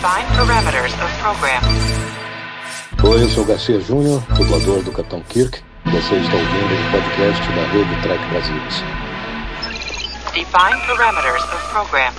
Define parameters of program. Oi, eu sou o Garcia Júnior, dublador do Capitão Kirk. Você está ouvindo o podcast da Rede Trek Brasilis. Define parameters of program.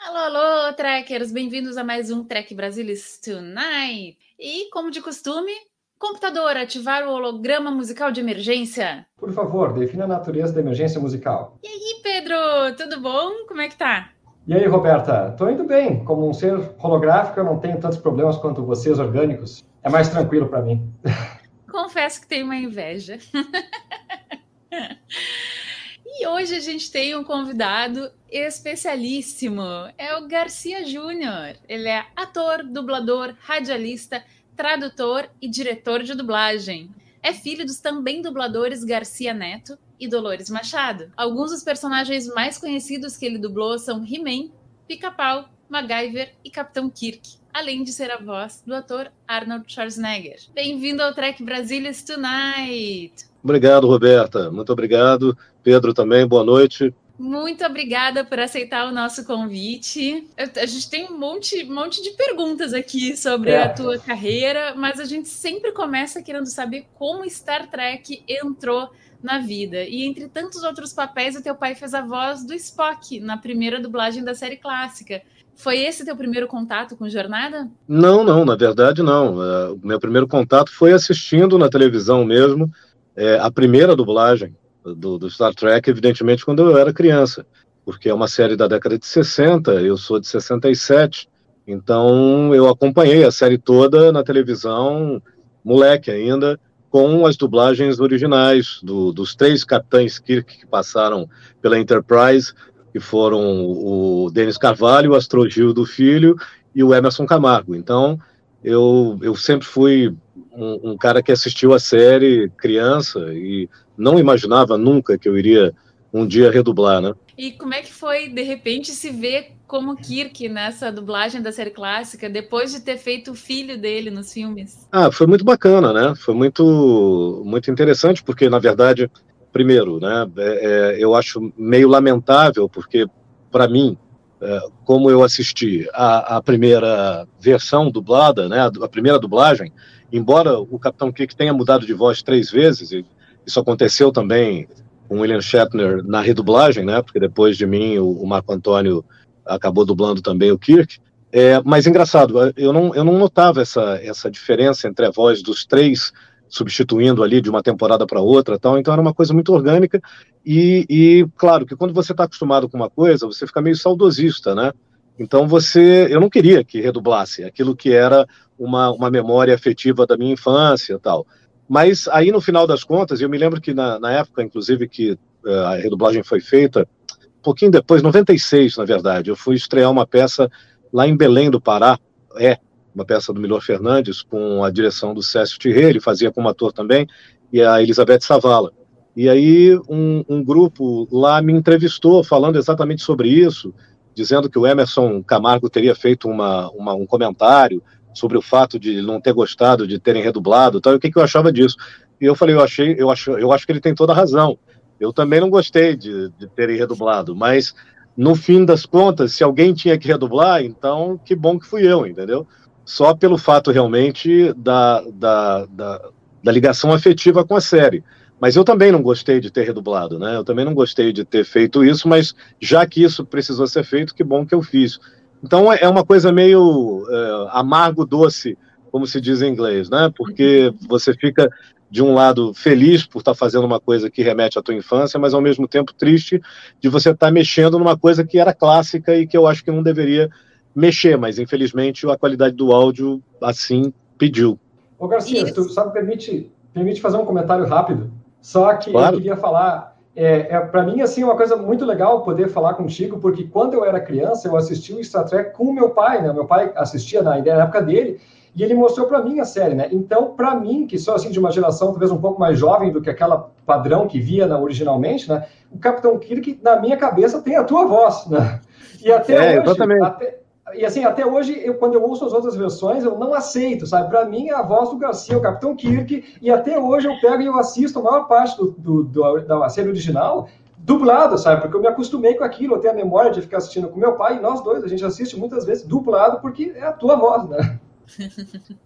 Alô, alô, trekkers! Bem-vindos a mais um Trek Brasilis Tonight! E, como de costume, computador, ativar o holograma musical de emergência. Por favor, defina a natureza da emergência musical. E aí, Pedro, tudo bom? Como é que tá? E aí, Roberta? Tô indo bem. Como um ser holográfico, eu não tenho tantos problemas quanto vocês orgânicos. É mais tranquilo para mim. Confesso que tenho uma inveja. e hoje a gente tem um convidado especialíssimo. É o Garcia Júnior. Ele é ator, dublador, radialista, tradutor e diretor de dublagem. É filho dos também dubladores Garcia Neto e Dolores Machado. Alguns dos personagens mais conhecidos que ele dublou são He-Man, Pica-Pau, MacGyver e Capitão Kirk, além de ser a voz do ator Arnold Schwarzenegger. Bem-vindo ao Trek Brasilis Tonight! Obrigado, Roberta. Muito obrigado. Pedro também, boa noite. Muito obrigada por aceitar o nosso convite. A gente tem um monte, monte de perguntas aqui sobre É. a tua carreira, mas a gente sempre começa querendo saber como Star Trek entrou na vida. E entre tantos outros papéis, o teu pai fez a voz do Spock na primeira dublagem da série clássica. Foi esse teu primeiro contato com Jornada? Não, não, na verdade não. É, O meu primeiro contato foi assistindo na televisão mesmo, é, a primeira dublagem do, do Star Trek, evidentemente, quando eu era criança, porque é uma série da década de 60, eu sou de 67, então eu acompanhei a série toda na televisão, moleque ainda, com as dublagens originais do- dos três capitães Kirk que passaram pela Enterprise, que foram o Denis Carvalho, o Astrogildo Filho e o Emerson Camargo. Então, eu, eu sempre fui um, um cara que assistiu a série criança e não imaginava nunca que eu iria um dia redublar, né? E como é que foi, de repente, se ver como Kirk nessa dublagem da série clássica, depois de ter feito o filho dele nos filmes? Ah, foi muito bacana, né? Foi muito, muito interessante, porque, na verdade, primeiro, né, é, é, eu acho meio lamentável, porque, para mim, é, como eu assisti a, a primeira versão dublada, né, a, a primeira dublagem, embora o Capitão Kirk tenha mudado de voz três vezes, e isso aconteceu também com William Shatner na redublagem, né, porque depois de mim o, o Marco Antônio acabou dublando também o Kirk, é, mas engraçado, eu não, eu não notava essa, essa diferença entre a voz dos três substituindo ali de uma temporada para outra, tal. Então era uma coisa muito orgânica e, e claro que quando você está acostumado com uma coisa, você fica meio saudosista, né? Então você, eu não queria que redublasse aquilo que era uma, uma memória afetiva da minha infância, tal. Mas aí no final das contas, eu me lembro que na, na época, inclusive, que uh, a redublagem foi feita, um pouquinho depois, 96, na verdade, eu fui estrear uma peça lá em Belém do Pará, é uma peça do Milor Fernandes, com a direção do Cécio Thierry, ele fazia como ator também, e a Elizabeth Savala. E aí um, um, grupo lá me entrevistou falando exatamente sobre isso, dizendo que o Emerson Camargo teria feito uma, uma, um comentário sobre o fato de não ter gostado de terem redublado, tal, e o que, que eu achava disso. E eu falei, eu achei, eu acho, eu acho que ele tem toda a razão. Eu também não gostei de, de terem redublado, mas no fim das contas, se alguém tinha que redublar, então que bom que fui eu, entendeu? Só pelo fato realmente da, da, da, da, ligação afetiva com a série. Mas eu também não gostei de ter redublado, né? Eu também não gostei de ter feito isso, mas já que isso precisou ser feito, que bom que eu fiz. Então é uma coisa meio é, amargo doce, como se diz em inglês, né? Porque você fica de um lado feliz por estar fazendo uma coisa que remete à tua infância, mas ao mesmo tempo triste de você estar mexendo numa coisa que era clássica e que eu acho que não deveria mexer, mas infelizmente a qualidade do áudio assim pediu. Ô Garcia, se tu só me permite, permite fazer um comentário rápido, só que claro. eu queria falar, é, é para mim assim uma coisa muito legal poder falar contigo, porque quando eu era criança eu assisti o Star Trek com o meu pai, né? Meu pai assistia na, na época dele e ele mostrou para mim a série, né? Então, para mim, que sou assim de uma geração talvez um pouco mais jovem do que aquela padrão que via na, originalmente, né? O Capitão Kirk, na minha cabeça, tem a tua voz, né? E até é, hoje, exatamente. até, e assim, até hoje, eu, quando eu ouço as outras versões, eu não aceito, sabe? Para mim, é a voz do Garcia, o Capitão Kirk, e até hoje eu pego e eu assisto a maior parte do, do, do da série original dublado, sabe? Porque eu me acostumei com aquilo, eu tenho a memória de ficar assistindo com meu pai, e nós dois, a gente assiste muitas vezes dublado, porque é a tua voz, né?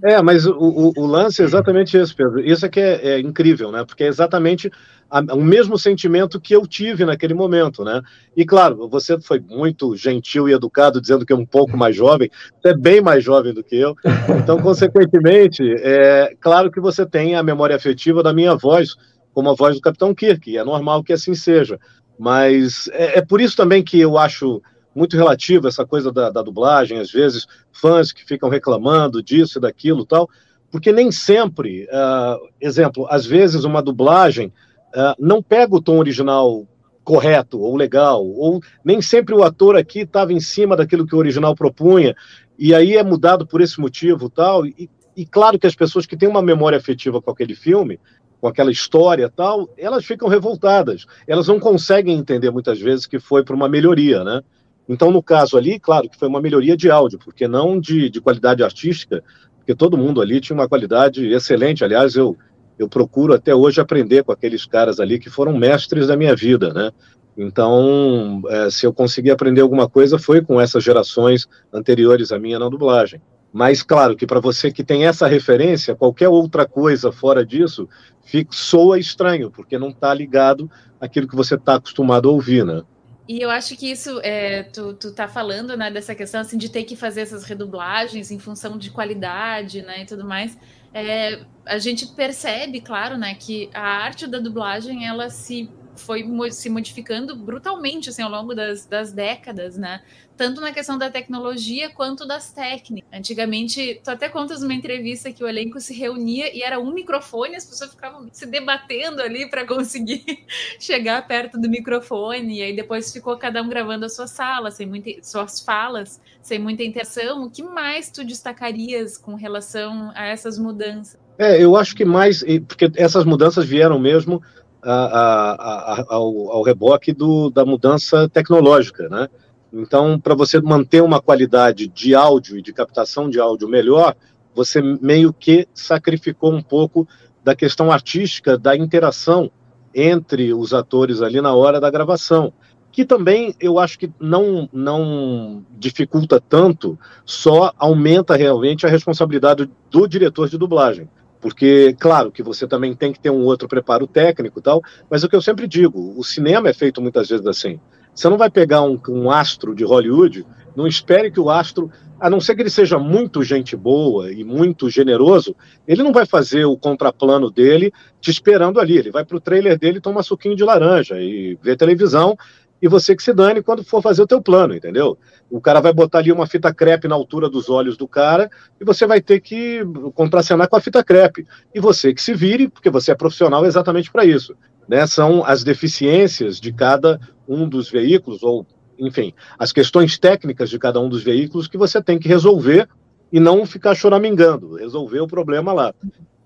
É, mas o, o, o, lance é exatamente esse, Pedro. Isso é que é, é incrível, né? Porque é exatamente o mesmo sentimento que eu tive naquele momento, né? E claro, você foi muito gentil e educado, dizendo que é um pouco mais jovem, você é bem mais jovem do que eu. Então, consequentemente, é claro que você tem a memória afetiva da minha voz, como a voz do Capitão Kirk, é normal que assim seja. Mas é, é por isso também que eu acho muito relativo essa coisa da, da, dublagem, às vezes fãs que ficam reclamando disso e daquilo tal, porque nem sempre, uh, exemplo, às vezes uma dublagem uh, não pega o tom original correto ou legal, ou nem sempre o ator aqui estava em cima daquilo que o original propunha, e aí é mudado por esse motivo tal, e, e claro que as pessoas que têm uma memória afetiva com aquele filme, com aquela história tal, elas ficam revoltadas. Elas não conseguem entender muitas vezes que foi para uma melhoria, né? Então, no caso ali, claro que foi uma melhoria de áudio, porque não de, de qualidade artística, porque todo mundo ali tinha uma qualidade excelente. Aliás, eu, eu procuro até hoje aprender com aqueles caras ali que foram mestres da minha vida, né? Então, é, se eu consegui aprender alguma coisa, foi com essas gerações anteriores à minha na dublagem. Mas, claro, que para você que tem essa referência, qualquer outra coisa fora disso fica, soa estranho, porque não está ligado àquilo que você está acostumado a ouvir, né? E eu acho que isso, é, tu, tu tá falando, né, dessa questão, assim, de ter que fazer essas redublagens em função de qualidade, né, e tudo mais. É, a gente percebe, claro, né, que a arte da dublagem, ela se foi se modificando brutalmente assim, ao longo das, das décadas, né? Tanto na questão da tecnologia quanto das técnicas. Antigamente, tu até contas numa entrevista que o elenco se reunia e era um microfone, as pessoas ficavam se debatendo ali para conseguir chegar perto do microfone, e aí depois ficou cada um gravando a sua sala, sem muita, suas falas, sem muita interação. O que mais tu destacarias com relação a essas mudanças? É, eu acho que mais, porque essas mudanças vieram mesmo a, a, ao, ao, reboque do, da mudança tecnológica, né? Então, para você manter uma qualidade de áudio e de captação de áudio melhor, você meio que sacrificou um pouco da questão artística, da interação entre os atores ali na hora da gravação, que também eu acho que não, não dificulta tanto, só aumenta realmente a responsabilidade do diretor de dublagem. Porque, claro, que você também tem que ter um outro preparo técnico e tal, mas o que eu sempre digo, o cinema é feito muitas vezes assim. Você não vai pegar um, um astro de Hollywood, não espere que o astro, a não ser que ele seja muito gente boa e muito generoso, ele não vai fazer o contraplano dele te esperando ali. Ele vai para o trailer dele, toma suquinho de laranja e vê televisão e você que se dane quando for fazer o teu plano, entendeu? O cara vai botar ali uma fita crepe na altura dos olhos do cara e você vai ter que contracenar com a fita crepe. E você que se vire, porque você é profissional exatamente para isso. Né? São as deficiências de cada um dos veículos, ou, enfim, as questões técnicas de cada um dos veículos que você tem que resolver e não ficar choramingando, resolver o problema lá.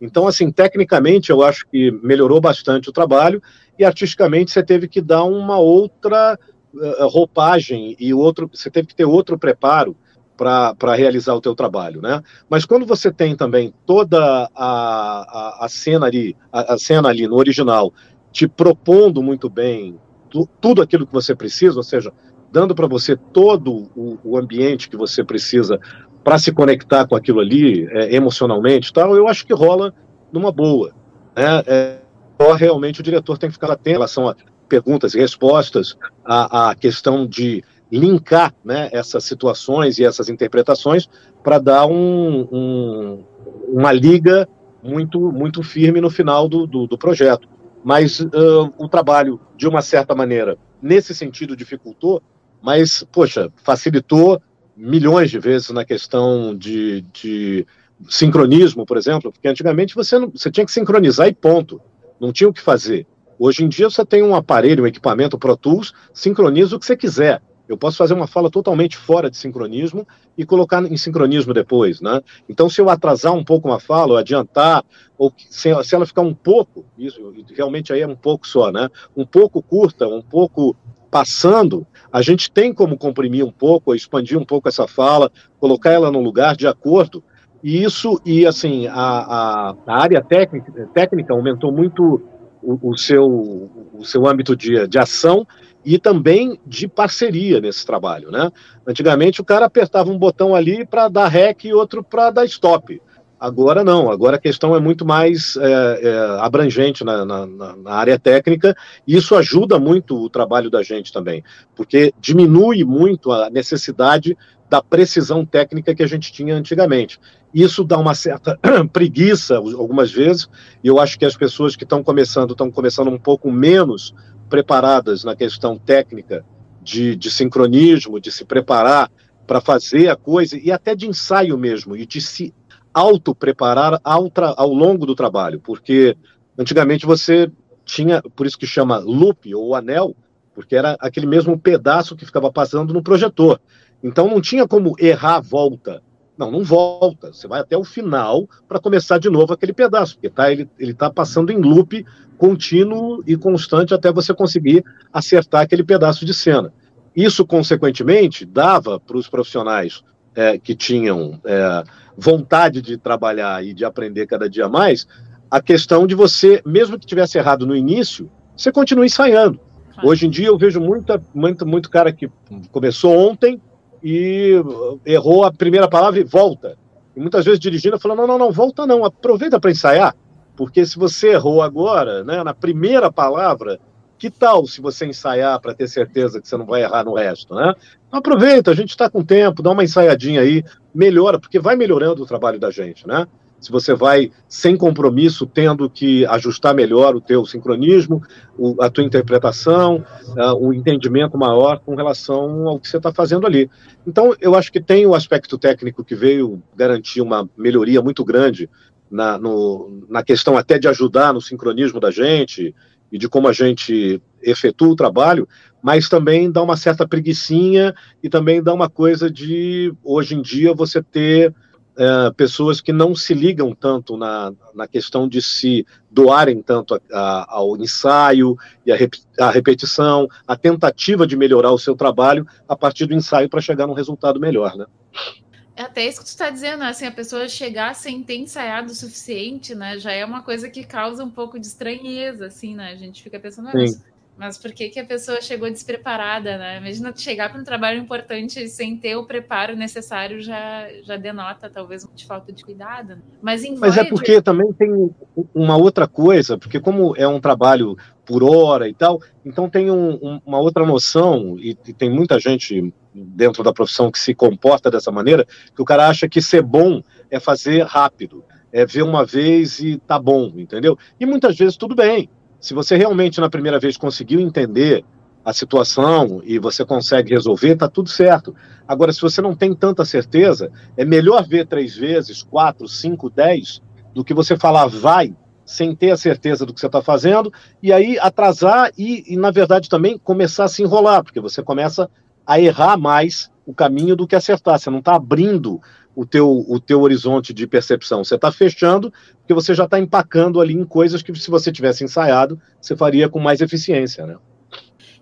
Então, assim, tecnicamente eu acho que melhorou bastante o trabalho e artisticamente você teve que dar uma outra uh, roupagem e outro, você teve que ter outro preparo para realizar o teu trabalho, né? Mas quando você tem também toda a, a, a cena ali, a, a, cena ali no original, te propondo muito bem tu, tudo aquilo que você precisa, ou seja, dando para você todo o, o, ambiente que você precisa para se conectar com aquilo ali é, emocionalmente, tal, eu acho que rola numa boa, né? É, só realmente o diretor tem que ficar atento em relação a perguntas e respostas, a, a questão de linkar né, essas situações e essas interpretações para dar um, um, uma liga muito, muito firme no final do, do, do projeto. Mas uh, o trabalho, de uma certa maneira, nesse sentido dificultou, mas, poxa, facilitou milhões de vezes na questão de, de sincronismo, por exemplo, porque antigamente você, não, você tinha que sincronizar e ponto não tinha o que fazer. Hoje em dia você tem um aparelho, um equipamento Pro Tools, sincroniza o que você quiser. Eu posso fazer uma fala totalmente fora de sincronismo e colocar em sincronismo depois, né? Então, se eu atrasar um pouco uma fala, ou adiantar, ou se, ela ficar um pouco, isso realmente aí é um pouco só, né? Um pouco curta, um pouco passando, a gente tem como comprimir um pouco, expandir um pouco essa fala, colocar ela no lugar de acordo. E isso, e assim, a, a, a área técnica, técnica aumentou muito o, o, seu, o seu âmbito de, de ação e também de parceria nesse trabalho, né? Antigamente o cara apertava um botão ali para dar REC e outro para dar stop. Agora não, agora a questão é muito mais é, é, abrangente na, na, na, área técnica, e isso ajuda muito o trabalho da gente também, porque diminui muito a necessidade da precisão técnica que a gente tinha antigamente. Isso dá uma certa preguiça algumas vezes, e eu acho que as pessoas que estão começando estão começando um pouco menos preparadas na questão técnica de, de sincronismo, de se preparar para fazer a coisa, e até de ensaio mesmo, e de se auto-preparar ao, ao longo do trabalho, porque antigamente você tinha, por isso que chama loop ou anel, porque era aquele mesmo pedaço que ficava passando no projetor. Então não tinha como errar a volta. Não, não volta. Você vai até o final para começar de novo aquele pedaço, porque tá, ele está passando em loop contínuo e constante até você conseguir acertar aquele pedaço de cena. Isso, consequentemente, dava para os profissionais é, que tinham é, vontade de trabalhar e de aprender cada dia mais, a questão de você, mesmo que tivesse errado no início, você continua ensaiando. Hoje em dia eu vejo muita, muito, muito cara que começou ontem e errou a primeira palavra e volta. E muitas vezes dirigindo, falando, não, não, não, volta não, aproveita para ensaiar, porque se você errou agora, né, na primeira palavra, que tal se você ensaiar para ter certeza que você não vai errar no resto, né? Então, aproveita, a gente está com tempo, dá uma ensaiadinha aí, melhora, porque vai melhorando o trabalho da gente, né? Se você vai sem compromisso, tendo que ajustar melhor o teu sincronismo, o, a tua interpretação, uh, o entendimento maior com relação ao que você está fazendo ali. Então, eu acho que tem o aspecto técnico que veio garantir uma melhoria muito grande na, no, na questão até de ajudar no sincronismo da gente e de como a gente efetua o trabalho, mas também dá uma certa preguiçinha e também dá uma coisa de, hoje em dia, você ter é, pessoas que não se ligam tanto na, na questão de se doarem tanto a, a, ao ensaio e a, rep, a repetição, a tentativa de melhorar o seu trabalho a partir do ensaio para chegar num resultado melhor, né? É até isso que tu está dizendo, né? assim, a pessoa chegar sem ter ensaiado o suficiente, né? Já é uma coisa que causa um pouco de estranheza, assim, né? A gente fica pensando, mas, mas por que, que a pessoa chegou despreparada, né? Imagina chegar para um trabalho importante sem ter o preparo necessário, já, já denota talvez de falta de cuidado. Né? Mas, em mas é porque também tem uma outra coisa, porque como é um trabalho por hora e tal, então tem um, um, uma outra noção, e, e tem muita gente dentro da profissão que se comporta dessa maneira, que o cara acha que ser bom é fazer rápido, é ver uma vez e tá bom, entendeu? E muitas vezes tudo bem. Se você realmente na primeira vez conseguiu entender a situação e você consegue resolver, tá tudo certo. Agora, se você não tem tanta certeza, é melhor ver três vezes, quatro, cinco, dez, do que você falar vai sem ter a certeza do que você está fazendo, e aí atrasar e, e, na verdade, também começar a se enrolar, porque você começa a errar mais o caminho do que acertar. Você não está abrindo o teu, o teu horizonte de percepção. Você está fechando, porque você já está empacando ali em coisas que, se você tivesse ensaiado, você faria com mais eficiência, né?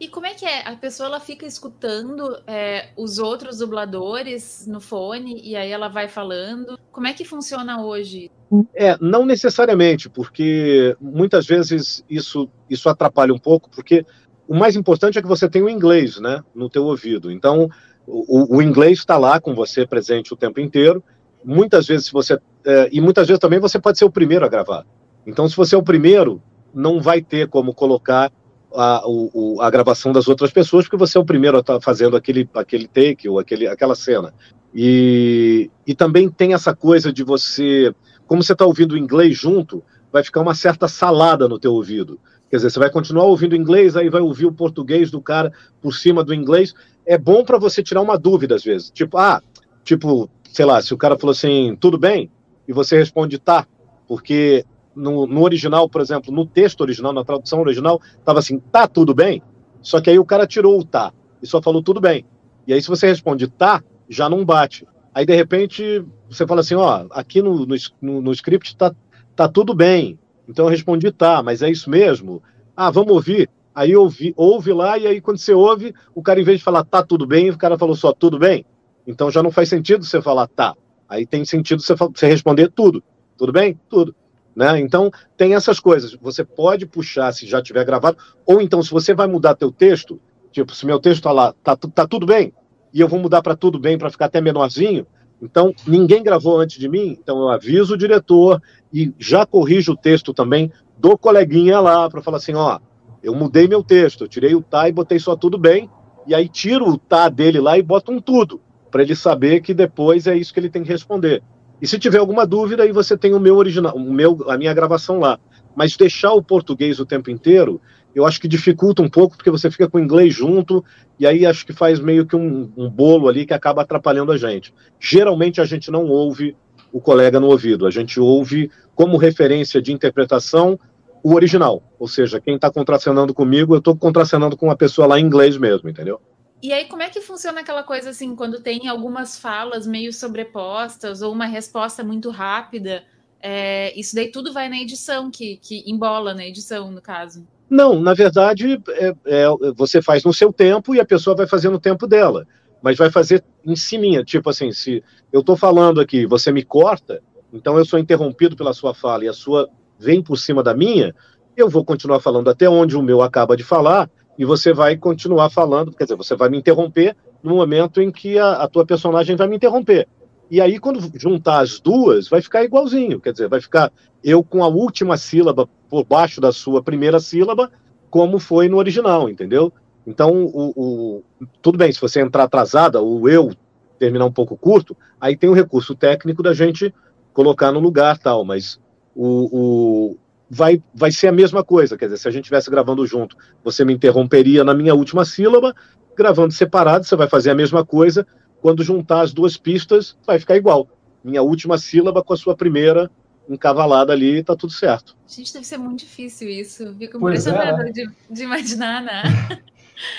E como é que é? A pessoa ela fica escutando é, os outros dubladores no fone e aí ela vai falando. Como é que funciona hoje? É, não necessariamente, porque muitas vezes isso, isso atrapalha um pouco, porque o mais importante é que você tenha o inglês, né, no teu ouvido. Então, o, o inglês está lá com você presente o tempo inteiro. Muitas vezes você é, e muitas vezes também você pode ser o primeiro a gravar. Então, se você é o primeiro, não vai ter como colocar a, o, a gravação das outras pessoas, porque você é o primeiro a estar tá fazendo aquele, aquele take ou aquele, aquela cena. E, e também tem essa coisa de você, como você está ouvindo o inglês junto, vai ficar uma certa salada no teu ouvido. Quer dizer, você vai continuar ouvindo inglês, aí vai ouvir o português do cara por cima do inglês. É bom para você tirar uma dúvida às vezes. Tipo, ah, tipo, sei lá, se o cara falou assim, tudo bem, e você responde tá, porque no, no original, por exemplo, no texto original, na tradução original, estava assim, tá tudo bem, só que aí o cara tirou o tá e só falou tudo bem. E aí, se você responde tá, já não bate. Aí, de repente, você fala assim, ó, aqui no, no, no script tá, tá tudo bem, então eu respondi, tá, mas é isso mesmo? Ah, vamos ouvir. Aí ouvi, ouve lá, e aí quando você ouve, o cara, em vez de falar tá tudo bem, o cara falou só tudo bem. Então já não faz sentido você falar tá. Aí tem sentido você, você responder tudo. Tudo bem? Tudo. Né? Então tem essas coisas. Você pode puxar se já tiver gravado, ou então se você vai mudar teu texto, tipo, se meu texto tá lá, tá, tá tudo bem, e eu vou mudar para tudo bem para ficar até menorzinho, então, ninguém gravou antes de mim, então eu aviso o diretor e já corrijo o texto também do coleguinha lá para falar assim, ó, eu mudei meu texto, eu tirei o tá e botei só tudo bem, e aí tiro o tá dele lá e boto um tudo, para ele saber que depois é isso que ele tem que responder. E se tiver alguma dúvida, aí você tem o meu original, o meu, a minha gravação lá. Mas deixar o português o tempo inteiro, eu acho que dificulta um pouco, porque você fica com o inglês junto, e aí acho que faz meio que um, um bolo ali que acaba atrapalhando a gente. Geralmente a gente não ouve o colega no ouvido, a gente ouve como referência de interpretação o original. Ou seja, quem está contracenando comigo, eu estou contracenando com uma pessoa lá em inglês mesmo, entendeu? E aí, como é que funciona aquela coisa assim, quando tem algumas falas meio sobrepostas ou uma resposta muito rápida? É, isso daí tudo vai na edição, que, que embola na edição, no caso. Não, na verdade, é, é, você faz no seu tempo e a pessoa vai fazer no tempo dela. Mas vai fazer em cima, tipo assim, se eu estou falando aqui, você me corta, então eu sou interrompido pela sua fala e a sua vem por cima da minha, eu vou continuar falando até onde o meu acaba de falar e você vai continuar falando, quer dizer, você vai me interromper no momento em que a, a tua personagem vai me interromper. E aí, quando juntar as duas, vai ficar igualzinho. Quer dizer, vai ficar eu com a última sílaba por baixo da sua primeira sílaba, como foi no original, entendeu? Então, o, o, tudo bem, se você entrar atrasada, o eu terminar um pouco curto, aí tem o recurso técnico da gente colocar no lugar tal, mas o, o, vai, vai ser a mesma coisa, quer dizer, se a gente estivesse gravando junto, você me interromperia na minha última sílaba, gravando separado, você vai fazer a mesma coisa, quando juntar as duas pistas, vai ficar igual. Minha última sílaba com a sua primeira encavalada ali, tá tudo certo. Gente, deve ser muito difícil isso. Fico impressionada é. de, de, imaginar, né?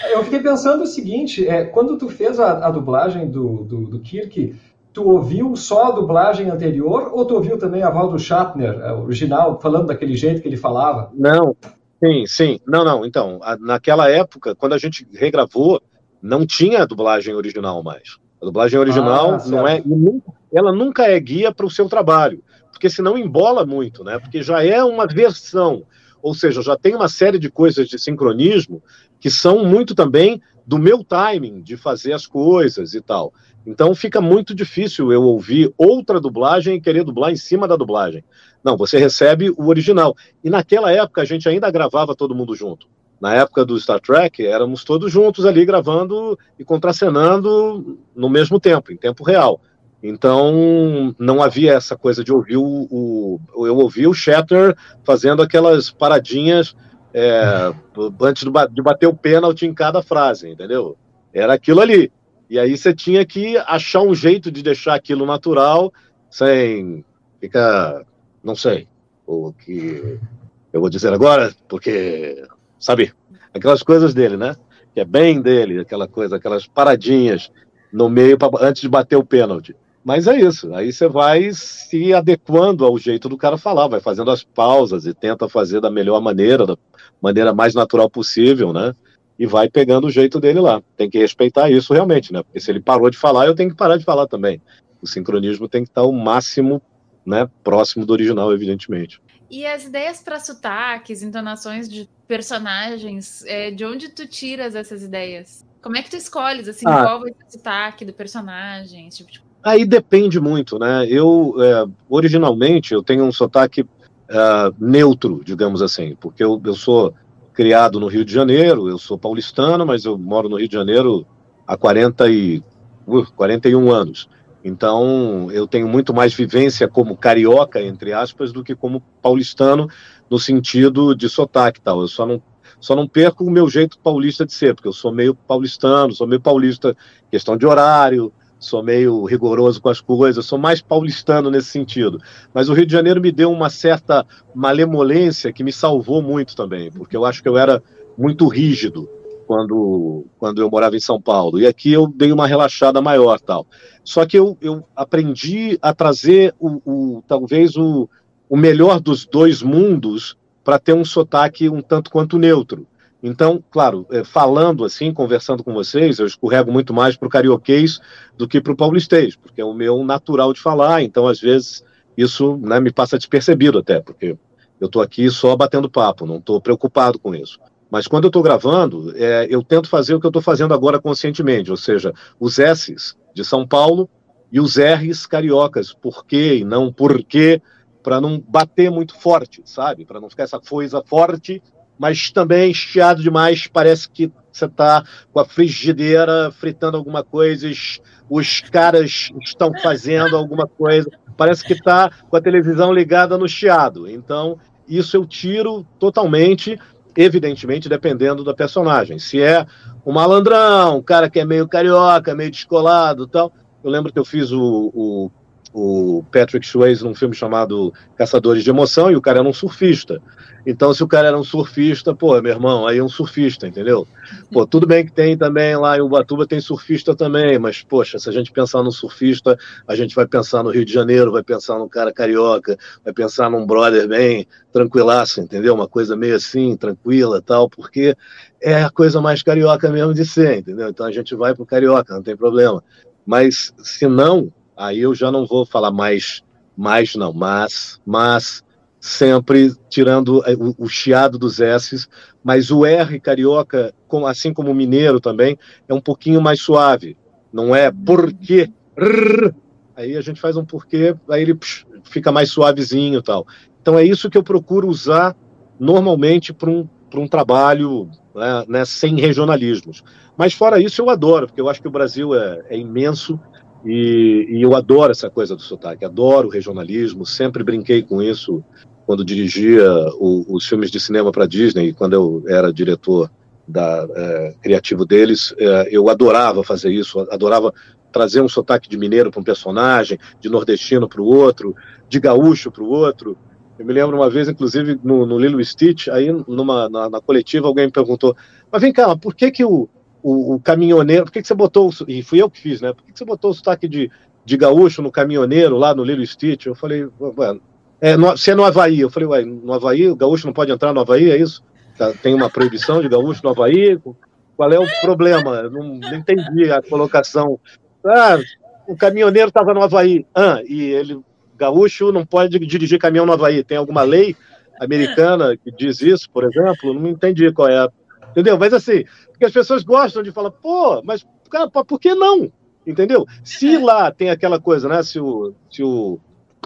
Eu fiquei pensando o seguinte, é, quando tu fez a, a dublagem do, do, do, Kirk, tu ouviu só a dublagem anterior ou tu ouviu também a voz do Shatner, é, original, falando daquele jeito que ele falava? Não, sim, sim. Não, não. Então, a, naquela época, quando a gente regravou, não tinha a dublagem original mais. A dublagem original ah, não é, ela nunca é guia para o seu trabalho, porque senão embola muito, né? Porque já é uma versão, ou seja, já tem uma série de coisas de sincronismo que são muito também do meu timing de fazer as coisas e tal. Então fica muito difícil eu ouvir outra dublagem e querer dublar em cima da dublagem. Não, você recebe o original. E naquela época a gente ainda gravava todo mundo junto na época do Star Trek, éramos todos juntos ali gravando e contracenando no mesmo tempo, em tempo real. Então, não havia essa coisa de ouvir o. o eu ouvi o Shatner fazendo aquelas paradinhas é, antes de bater o pênalti em cada frase, entendeu? Era aquilo ali. E aí você tinha que achar um jeito de deixar aquilo natural, sem. Fica. Não sei. O que eu vou dizer agora, porque sabe? Aquelas coisas dele, né? Que é bem dele, aquela coisa, aquelas paradinhas no meio pra, antes de bater o pênalti. Mas é isso, aí você vai se adequando ao jeito do cara falar, vai fazendo as pausas e tenta fazer da melhor maneira, da maneira mais natural possível, né? E vai pegando o jeito dele lá. Tem que respeitar isso realmente, né? Porque se ele parou de falar, eu tenho que parar de falar também. O sincronismo tem que estar o máximo né, próximo do original, evidentemente. E as ideias para sotaques, entonações de personagens, é, de onde tu tiras essas ideias? Como é que tu escolhes, assim, ah. qual vai ser o sotaque do personagem? Tipo de... Aí depende muito, né? Eu, é, originalmente, eu tenho um sotaque uh, neutro, digamos assim, porque eu, eu sou criado no Rio de Janeiro, eu sou paulistano, mas eu moro no Rio de Janeiro há 40 e, uh, 41 anos. Então, eu tenho muito mais vivência como carioca, entre aspas, do que como paulistano, no sentido de sotaque e tal. Eu só não, só não perco o meu jeito paulista de ser, porque eu sou meio paulistano, sou meio paulista, questão de horário, sou meio rigoroso com as coisas, sou mais paulistano nesse sentido. Mas o Rio de Janeiro me deu uma certa malemolência que me salvou muito também, porque eu acho que eu era muito rígido quando, quando eu morava em São Paulo. E aqui eu dei uma relaxada maior tal. Só que eu, eu aprendi a trazer o, o talvez o, o melhor dos dois mundos para ter um sotaque um tanto quanto neutro. Então, claro, é, falando assim, conversando com vocês, eu escorrego muito mais para o carioquês do que para o paulistês, porque é o meu natural de falar, então às vezes isso né, me passa despercebido até, porque eu estou aqui só batendo papo, não estou preocupado com isso. Mas quando eu estou gravando, é, eu tento fazer o que eu estou fazendo agora conscientemente, ou seja, os S's de São Paulo e os R's cariocas, por quê e não por quê, para não bater muito forte, sabe? Para não ficar essa coisa forte mas também chiado demais, parece que você está com a frigideira fritando alguma coisa, os caras estão fazendo alguma coisa, parece que está com a televisão ligada no chiado. Então, isso eu tiro totalmente, evidentemente, dependendo da personagem. Se é um malandrão, um cara que é meio carioca, meio descolado tal. Eu lembro que eu fiz o, o o Patrick Swayze num filme chamado Caçadores de Emoção, e o cara era um surfista. Então, se o cara era um surfista, pô, meu irmão, aí é um surfista, entendeu? Pô, tudo bem que tem também lá em Ubatuba tem surfista também, mas, poxa, se a gente pensar no surfista, a gente vai pensar no Rio de Janeiro, vai pensar num cara carioca, vai pensar num brother bem tranquilaço, entendeu? Uma coisa meio assim, tranquila tal, porque é a coisa mais carioca mesmo de ser, entendeu? Então a gente vai pro carioca, não tem problema. Mas, se não, aí eu já não vou falar mais, mais não, mas, mas sempre tirando eh, o, o chiado dos S's, mas o R carioca, assim como o mineiro também, é um pouquinho mais suave, não é porque, aí a gente faz um porquê, aí ele psh, fica mais suavezinho tal. Então é isso que eu procuro usar normalmente para um, um trabalho né, né, sem regionalismos. Mas fora isso eu adoro, porque eu acho que o Brasil é, é imenso, e, e, eu adoro essa coisa do sotaque, adoro o regionalismo, sempre brinquei com isso quando dirigia o, os filmes de cinema para Disney, quando eu era diretor da, é, criativo deles, é, eu adorava fazer isso, adorava trazer um sotaque de mineiro para um personagem, de nordestino para o outro, de gaúcho para o outro. Eu me lembro uma vez, inclusive, no, no Lilo Stitch, aí numa, na, na, coletiva alguém me perguntou, mas vem cá, por que que o, o, o caminhoneiro, por que, que você botou, e fui eu que fiz, né? Por que, que você botou o sotaque de, de gaúcho no caminhoneiro lá no Lilo Stitch? Eu falei, bueno, é, no, se é no Havaí, eu falei, ué, no Havaí, o gaúcho não pode entrar no Havaí, é isso? Tá, tem uma proibição de gaúcho no Havaí? Qual é o problema? Não, não entendi a colocação. Ah, o caminhoneiro estava no Havaí, ah, e ele, gaúcho, não pode dirigir caminhão no Havaí. Tem alguma lei americana que diz isso, por exemplo? Não entendi qual é a Entendeu? Mas assim, porque as pessoas gostam de falar, pô, mas cara, por que não? Entendeu? Se é. lá tem aquela coisa, né? Se o, se o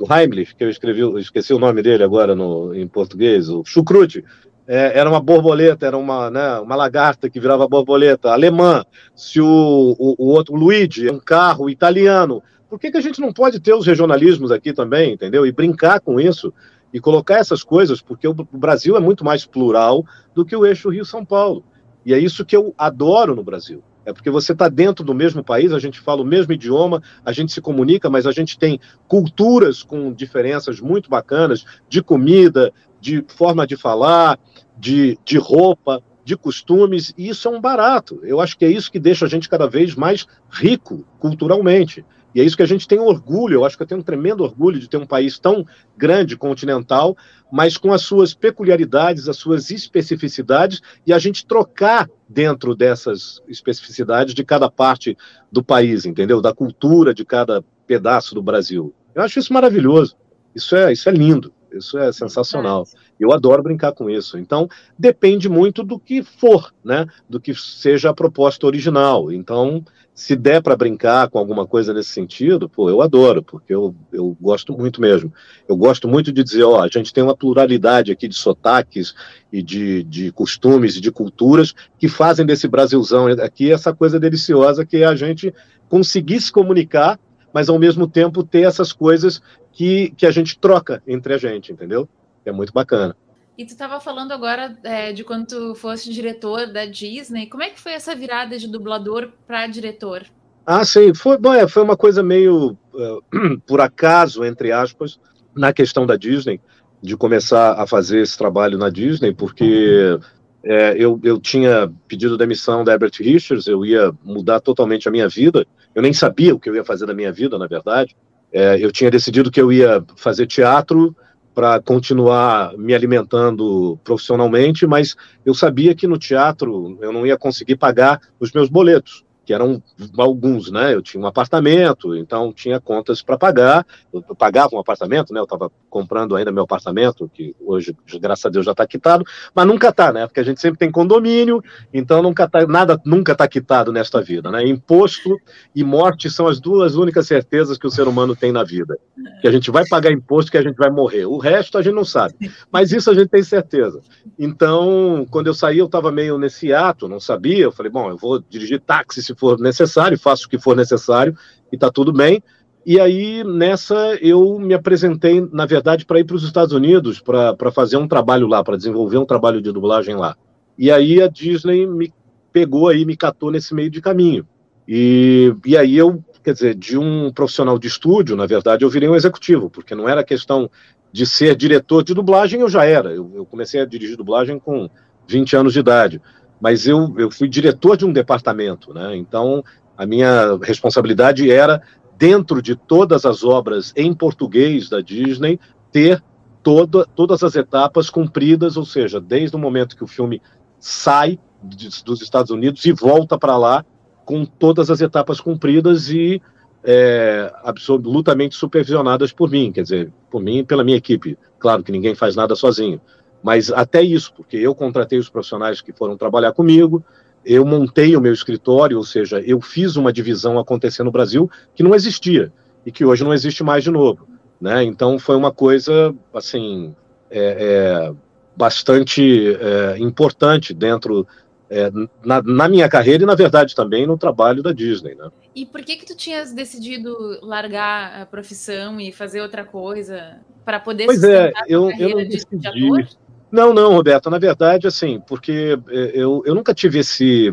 Heimlich, que eu escrevi, esqueci o nome dele agora no, em português, o Chucrute, é, era uma borboleta, era uma, né, uma lagarta que virava borboleta, alemã. Se o, o, o outro, o Luigi, é um carro italiano. Por que, que a gente não pode ter os regionalismos aqui também, entendeu? E brincar com isso e colocar essas coisas, porque o Brasil é muito mais plural do que o eixo Rio-São Paulo. E é isso que eu adoro no Brasil. É porque você está dentro do mesmo país, a gente fala o mesmo idioma, a gente se comunica, mas a gente tem culturas com diferenças muito bacanas de comida, de forma de falar, de, de roupa, de costumes, e isso é um barato. Eu acho que é isso que deixa a gente cada vez mais rico culturalmente. E é isso que a gente tem orgulho, eu acho que eu tenho um tremendo orgulho de ter um país tão grande, continental, mas com as suas peculiaridades, as suas especificidades, e a gente trocar dentro dessas especificidades de cada parte do país, entendeu? Da cultura de cada pedaço do Brasil. Eu acho isso maravilhoso. Isso é, isso é lindo. Isso é sensacional. Eu adoro brincar com isso. Então, depende muito do que for, né? Do que seja a proposta original. Então, se der para brincar com alguma coisa nesse sentido, pô, eu adoro, porque eu, eu gosto muito mesmo. Eu gosto muito de dizer, ó, a gente tem uma pluralidade aqui de sotaques e de, de costumes e de culturas que fazem desse Brasilzão aqui essa coisa deliciosa que é a gente conseguir se comunicar, mas ao mesmo tempo ter essas coisas que, que a gente troca entre a gente, entendeu? É muito bacana. E tu estava falando agora é, de quando tu fosse diretor da Disney. Como é que foi essa virada de dublador para diretor? Ah, sim. Foi, bom, é, foi uma coisa meio uh, por acaso, entre aspas, na questão da Disney, de começar a fazer esse trabalho na Disney, porque é, eu, eu tinha pedido demissão da Herbert Richards, eu ia mudar totalmente a minha vida. Eu nem sabia o que eu ia fazer da minha vida, na verdade. É, eu tinha decidido que eu ia fazer teatro para continuar me alimentando profissionalmente, mas eu sabia que no teatro eu não ia conseguir pagar os meus boletos que eram alguns, né? Eu tinha um apartamento, então tinha contas para pagar. Eu, pagava um apartamento, né? Eu estava comprando ainda meu apartamento, que hoje, graças a Deus, já está quitado, mas nunca está, né? Porque a gente sempre tem condomínio, então nunca tá, nada nunca está quitado nesta vida, né? Imposto e morte são as duas únicas certezas que o ser humano tem na vida. Que a gente vai pagar imposto, que a gente vai morrer. O resto a gente não sabe, mas isso a gente tem certeza. Então, quando eu saí, eu estava meio nesse ato, não sabia. Eu falei, bom, eu vou dirigir táxi se for necessário, faço o que for necessário e está tudo bem. E aí, nessa, eu me apresentei, na verdade, para ir para os Estados Unidos, para fazer um trabalho lá, para desenvolver um trabalho de dublagem lá. E aí a Disney me pegou aí, me catou nesse meio de caminho. E, e aí eu, quer dizer, de um profissional de estúdio, na verdade, eu virei um executivo, porque não era questão de ser diretor de dublagem, eu já era. Eu, eu comecei a dirigir dublagem com 20 anos de idade mas eu, eu fui diretor de um departamento, né? Então, a minha responsabilidade era, dentro de todas as obras em português da Disney, ter toda, todas as etapas cumpridas, ou seja, desde o momento que o filme sai de, dos Estados Unidos e volta para lá, com todas as etapas cumpridas e é, absolutamente supervisionadas por mim, quer dizer, por mim e pela minha equipe. Claro que ninguém faz nada sozinho. Mas até isso, porque eu contratei os profissionais que foram trabalhar comigo, eu montei o meu escritório, ou seja, eu fiz uma divisão acontecer no Brasil que não existia e que hoje não existe mais de novo. Né? Então foi uma coisa assim é, é, bastante é, importante dentro é, na, na, minha carreira e na verdade também no trabalho da Disney, né? E por que que tu tinhas decidido largar a profissão e fazer outra coisa para poder pois é, eu, eu não decidi. De não, não, Roberto, na verdade, assim, porque é, eu, eu nunca tive esse.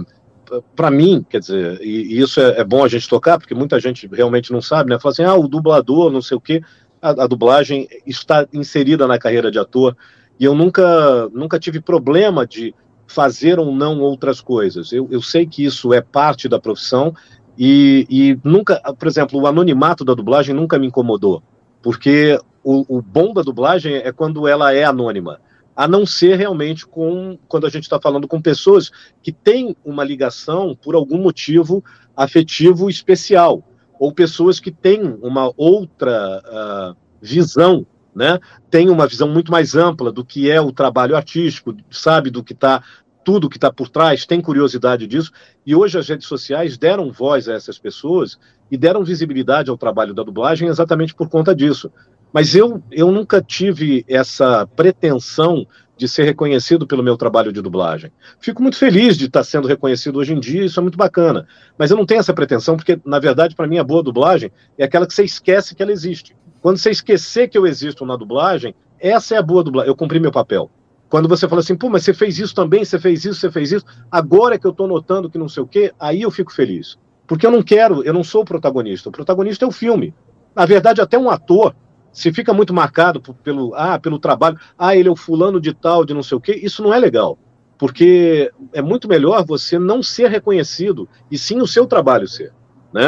Para mim, quer dizer, e, e isso é, é, bom a gente tocar, porque muita gente realmente não sabe, né? Fala assim, ah, o dublador, não sei o quê. A, a dublagem está inserida na carreira de ator, e eu nunca, nunca tive problema de fazer ou não outras coisas. Eu, eu sei que isso é parte da profissão, e, e nunca, por exemplo, o anonimato da dublagem nunca me incomodou, porque o, o bom da dublagem é quando ela é anônima a não ser realmente com quando a gente está falando com pessoas que têm uma ligação por algum motivo afetivo especial, ou pessoas que têm uma outra uh, visão, né? Tem uma visão muito mais ampla do que é o trabalho artístico, sabe do que está tudo que está por trás, tem curiosidade disso, e hoje as redes sociais deram voz a essas pessoas e deram visibilidade ao trabalho da dublagem exatamente por conta disso. Mas eu, eu nunca tive essa pretensão de ser reconhecido pelo meu trabalho de dublagem. Fico muito feliz de estar sendo reconhecido hoje em dia, isso é muito bacana. Mas eu não tenho essa pretensão, porque, na verdade, para mim, a boa dublagem é aquela que você esquece que ela existe. Quando você esquecer que eu existo na dublagem, essa é a boa dublagem. Eu cumpri meu papel. Quando você fala assim, pô, mas você fez isso também, você fez isso, você fez isso, agora é que eu estou notando que não sei o quê, aí eu fico feliz. Porque eu não quero, eu não sou o protagonista. O protagonista é o filme. Na verdade, até um ator, se fica muito marcado pelo, ah, pelo trabalho, ah, ele é o fulano de tal, de não sei o quê, isso não é legal. Porque é muito melhor você não ser reconhecido e sim o seu trabalho ser. Né?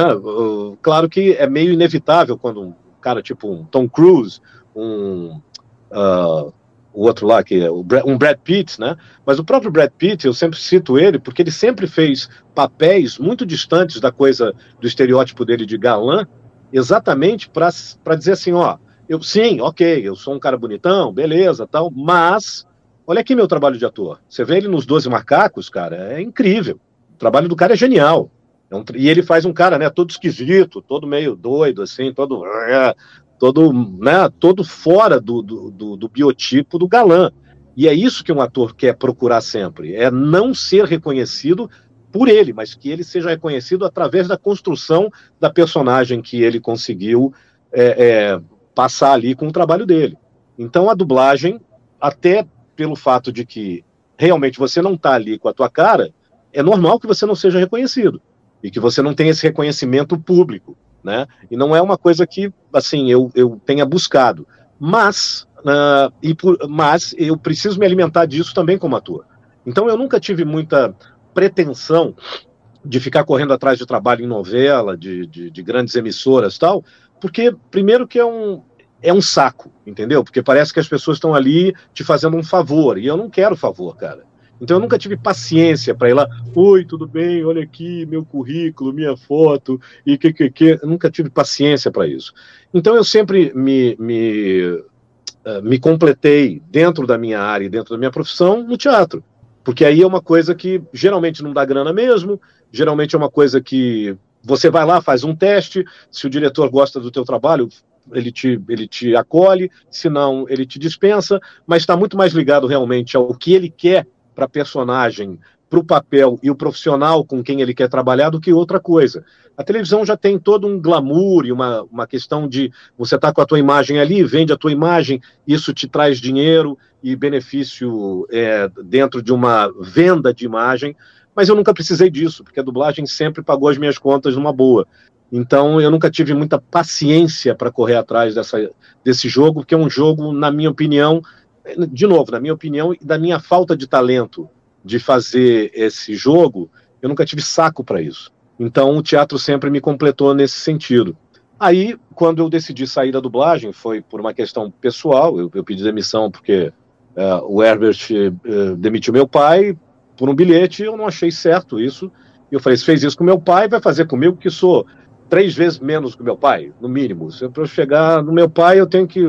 Claro que é meio inevitável quando um cara tipo um Tom Cruise, um. Uh, o outro lá, que é um Brad Pitt, né? Mas o próprio Brad Pitt, eu sempre cito ele, porque ele sempre fez papéis muito distantes da coisa, do estereótipo dele de galã, exatamente para dizer assim, ó, eu, sim, ok, eu sou um cara bonitão, beleza, tal, mas olha aqui meu trabalho de ator. Você vê ele nos Doze Macacos, cara, é incrível. O trabalho do cara é genial. É um, e ele faz um cara, né, todo esquisito, todo meio doido, assim, todo, todo, né, todo fora do, do, do, do biotipo do galã. E é isso que um ator quer procurar sempre, é não ser reconhecido por ele, mas que ele seja reconhecido através da construção da personagem que ele conseguiu é, é, passar ali com o trabalho dele. Então a dublagem, até pelo fato de que realmente você não está ali com a tua cara, é normal que você não seja reconhecido e que você não tenha esse reconhecimento público, né? E não é uma coisa que, assim, eu, eu tenha buscado. Mas, uh, e por, mas eu preciso me alimentar disso também como ator. Então eu nunca tive muita pretensão de ficar correndo atrás de trabalho em novela, de, de, de grandes emissoras tal, porque, primeiro, que é um, é um saco, entendeu? Porque parece que as pessoas estão ali te fazendo um favor, e eu não quero favor, cara. Então eu nunca tive paciência para ir lá, oi, tudo bem, olha aqui meu currículo, minha foto, e que, que, que. Eu nunca tive paciência para isso. Então eu sempre me, me, uh, me completei dentro da minha área e dentro da minha profissão no teatro. Porque aí é uma coisa que geralmente não dá grana mesmo, geralmente é uma coisa que você vai lá, faz um teste, se o diretor gosta do teu trabalho, ele te, ele te acolhe, se não, ele te dispensa, mas está muito mais ligado realmente ao que ele quer para a personagem, para o papel e o profissional com quem ele quer trabalhar do que outra coisa. A televisão já tem todo um glamour e uma, uma questão de você tá com a tua imagem ali, vende a tua imagem, isso te traz dinheiro e benefício é, dentro de uma venda de imagem, mas eu nunca precisei disso, porque a dublagem sempre pagou as minhas contas numa boa. Então eu nunca tive muita paciência para correr atrás dessa, desse jogo, que é um jogo, na minha opinião, de novo, na minha opinião, e da minha falta de talento de fazer esse jogo, eu nunca tive saco para isso. Então o teatro sempre me completou nesse sentido. Aí, quando eu decidi sair da dublagem, foi por uma questão pessoal, eu, eu pedi demissão porque uh, o Herbert uh, demitiu meu pai por um bilhete, eu não achei certo isso. E eu falei, se fez isso com meu pai, vai fazer comigo que sou três vezes menos que meu pai, no mínimo. Se eu chegar no meu pai, eu tenho que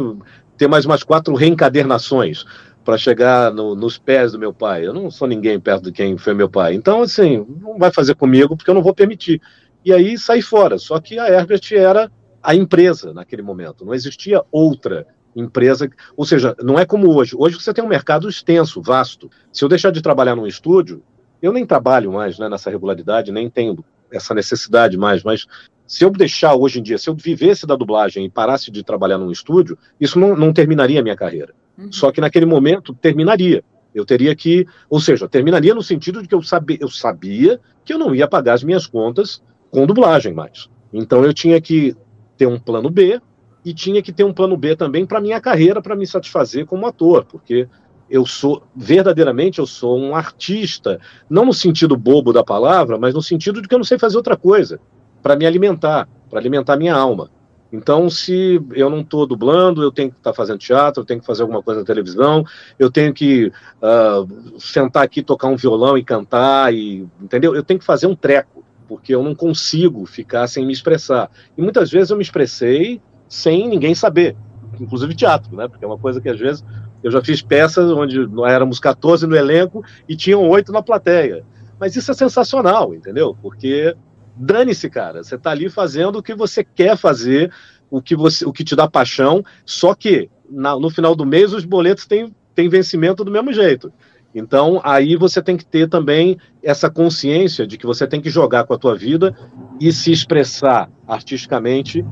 ter mais umas quatro reencadernações para chegar no, nos pés do meu pai. Eu não sou ninguém perto de quem foi meu pai. Então, assim, não vai fazer comigo porque eu não vou permitir. E aí saí fora. Só que a Herbert era a empresa naquele momento. Não existia outra empresa. Ou seja, não é como hoje. Hoje você tem um mercado extenso, vasto. Se eu deixar de trabalhar num estúdio, eu nem trabalho mais né, nessa regularidade, nem tenho essa necessidade mais, mas se eu deixar hoje em dia, se eu vivesse da dublagem e parasse de trabalhar num estúdio, isso não, não terminaria a minha carreira. Uhum. Só que naquele momento terminaria. Eu teria que, ou seja, terminaria no sentido de que eu, sabia, eu sabia que eu não ia pagar as minhas contas com dublagem mais. Então eu tinha que ter um plano B e tinha que ter um plano B também para minha carreira, para me satisfazer como ator, porque eu sou verdadeiramente eu sou um artista, não no sentido bobo da palavra, mas no sentido de que eu não sei fazer outra coisa para me alimentar, para alimentar minha alma. Então, se eu não estou dublando, eu tenho que estar tá fazendo teatro, eu tenho que fazer alguma coisa na televisão, eu tenho que uh, sentar aqui, tocar um violão e cantar, e, entendeu? Eu tenho que fazer um treco, porque eu não consigo ficar sem me expressar. E muitas vezes eu me expressei sem ninguém saber, inclusive teatro, né? Porque é uma coisa que às vezes eu já fiz peças onde nós éramos 14 no elenco e tinham oito na plateia. Mas isso é sensacional, entendeu? Porque dane-se, cara. Você está ali fazendo o que você quer fazer, o que, você, o que te dá paixão, só que na, no final do mês os boletos têm, têm vencimento do mesmo jeito. Então, aí você tem que ter também essa consciência de que você tem que jogar com a tua vida e se expressar artisticamente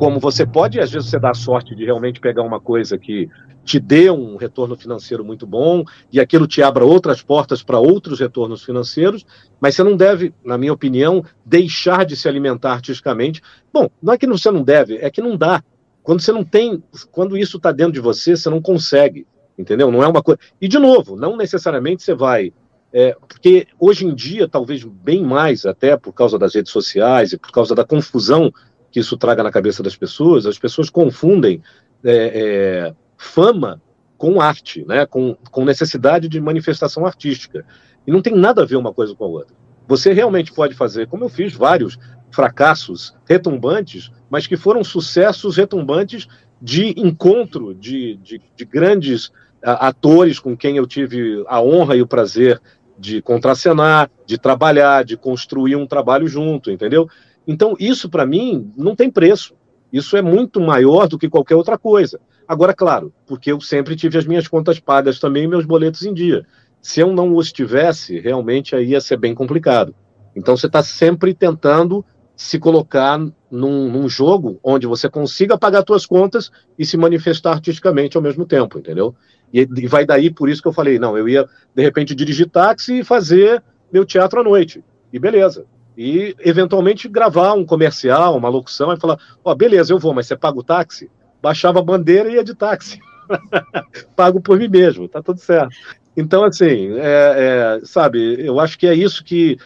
como você pode, às vezes você dá sorte de realmente pegar uma coisa que te dê um retorno financeiro muito bom e aquilo te abra outras portas para outros retornos financeiros, mas você não deve, na minha opinião, deixar de se alimentar artisticamente. Bom, não é que você não deve, é que não dá. Quando você não tem, quando isso está dentro de você, você não consegue, entendeu? Não é uma coisa. E de novo, não necessariamente você vai é, porque hoje em dia, talvez bem mais, até por causa das redes sociais e por causa da confusão que isso traga na cabeça das pessoas, as pessoas confundem é, é, fama com arte, né? com, com necessidade de manifestação artística. E não tem nada a ver uma coisa com a outra. Você realmente pode fazer, como eu fiz vários fracassos retumbantes, mas que foram sucessos retumbantes de encontro de, de, de grandes atores com quem eu tive a honra e o prazer de contracenar, de trabalhar, de construir um trabalho junto, entendeu? Então, isso para mim não tem preço. Isso é muito maior do que qualquer outra coisa. Agora, claro, porque eu sempre tive as minhas contas pagas também e meus boletos em dia. Se eu não os tivesse, realmente aí ia ser bem complicado. Então você está sempre tentando se colocar num, num, jogo onde você consiga pagar suas contas e se manifestar artisticamente ao mesmo tempo, entendeu? E, e, vai daí por isso que eu falei, não, eu ia de repente dirigir táxi e fazer meu teatro à noite. E beleza. E eventualmente gravar um comercial, uma locução e falar, ó, oh, beleza, eu vou, mas você paga o táxi? baixava a bandeira e ia de táxi. Pago por mim mesmo, tá tudo certo. Então, assim, é, é, sabe, eu acho que é isso que.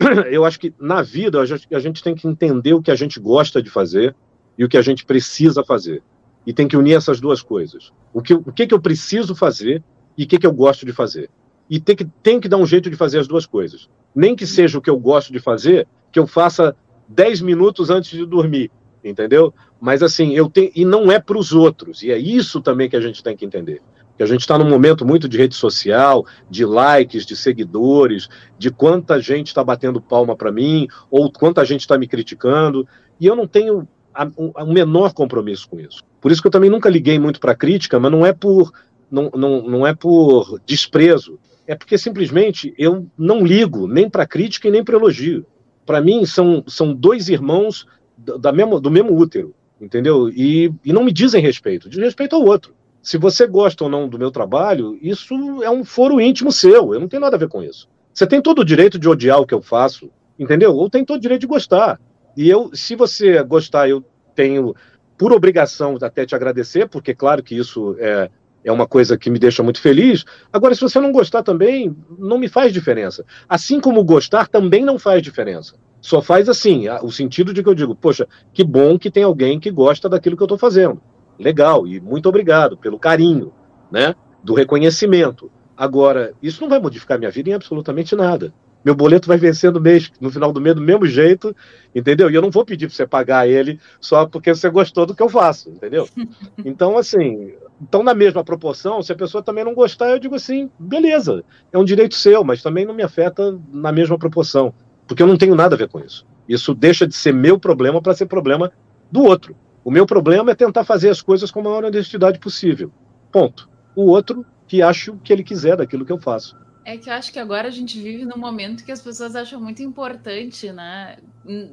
Eu acho que na vida a gente, a gente tem que entender o que a gente gosta de fazer e o que a gente precisa fazer. e tem que unir essas duas coisas. O que, o que, que eu preciso fazer e o que, que eu gosto de fazer. E tem que, tem que dar um jeito de fazer as duas coisas. Nem que seja o que eu gosto de fazer, que eu faça 10 minutos antes de dormir, entendeu? Mas assim, eu tenho. E não é para os outros. E é isso também que a gente tem que entender. Que a gente está num momento muito de rede social, de likes, de seguidores, de quanta gente está batendo palma para mim, ou quanta gente está me criticando. E eu não tenho o menor compromisso com isso. Por isso que eu também nunca liguei muito para crítica, mas não é por não, não, não é por desprezo, é porque simplesmente eu não ligo nem para crítica e nem para elogio. Para mim são, são dois irmãos da mesma, do mesmo útero, entendeu? E, e não me dizem respeito, diz respeito ao outro. Se você gosta ou não do meu trabalho, isso é um foro íntimo seu, eu não tenho nada a ver com isso. Você tem todo o direito de odiar o que eu faço, entendeu? Ou tem todo o direito de gostar. E eu, se você gostar, eu tenho por obrigação até te agradecer, porque claro que isso é, é uma coisa que me deixa muito feliz. Agora, se você não gostar também, não me faz diferença. Assim como gostar também não faz diferença. Só faz assim, o sentido de que eu digo, poxa, que bom que tem alguém que gosta daquilo que eu estou fazendo. Legal, e muito obrigado pelo carinho, né? Do reconhecimento. Agora, isso não vai modificar minha vida em absolutamente nada meu boleto vai vencer no mês, no final do mês do mesmo jeito, entendeu? E eu não vou pedir para você pagar ele só porque você gostou do que eu faço, entendeu? Então, assim, então na mesma proporção, se a pessoa também não gostar, eu digo assim, beleza, é um direito seu, mas também não me afeta na mesma proporção, porque eu não tenho nada a ver com isso. Isso deixa de ser meu problema para ser problema do outro. O meu problema é tentar fazer as coisas com a maior honestidade possível. Ponto. O outro que acha o que ele quiser daquilo que eu faço. É que eu acho que agora a gente vive num momento que as pessoas acham muito importante, né?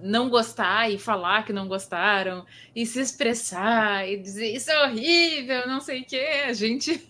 Não gostar e falar que não gostaram, e se expressar, e dizer isso é horrível, não sei o quê. A gente.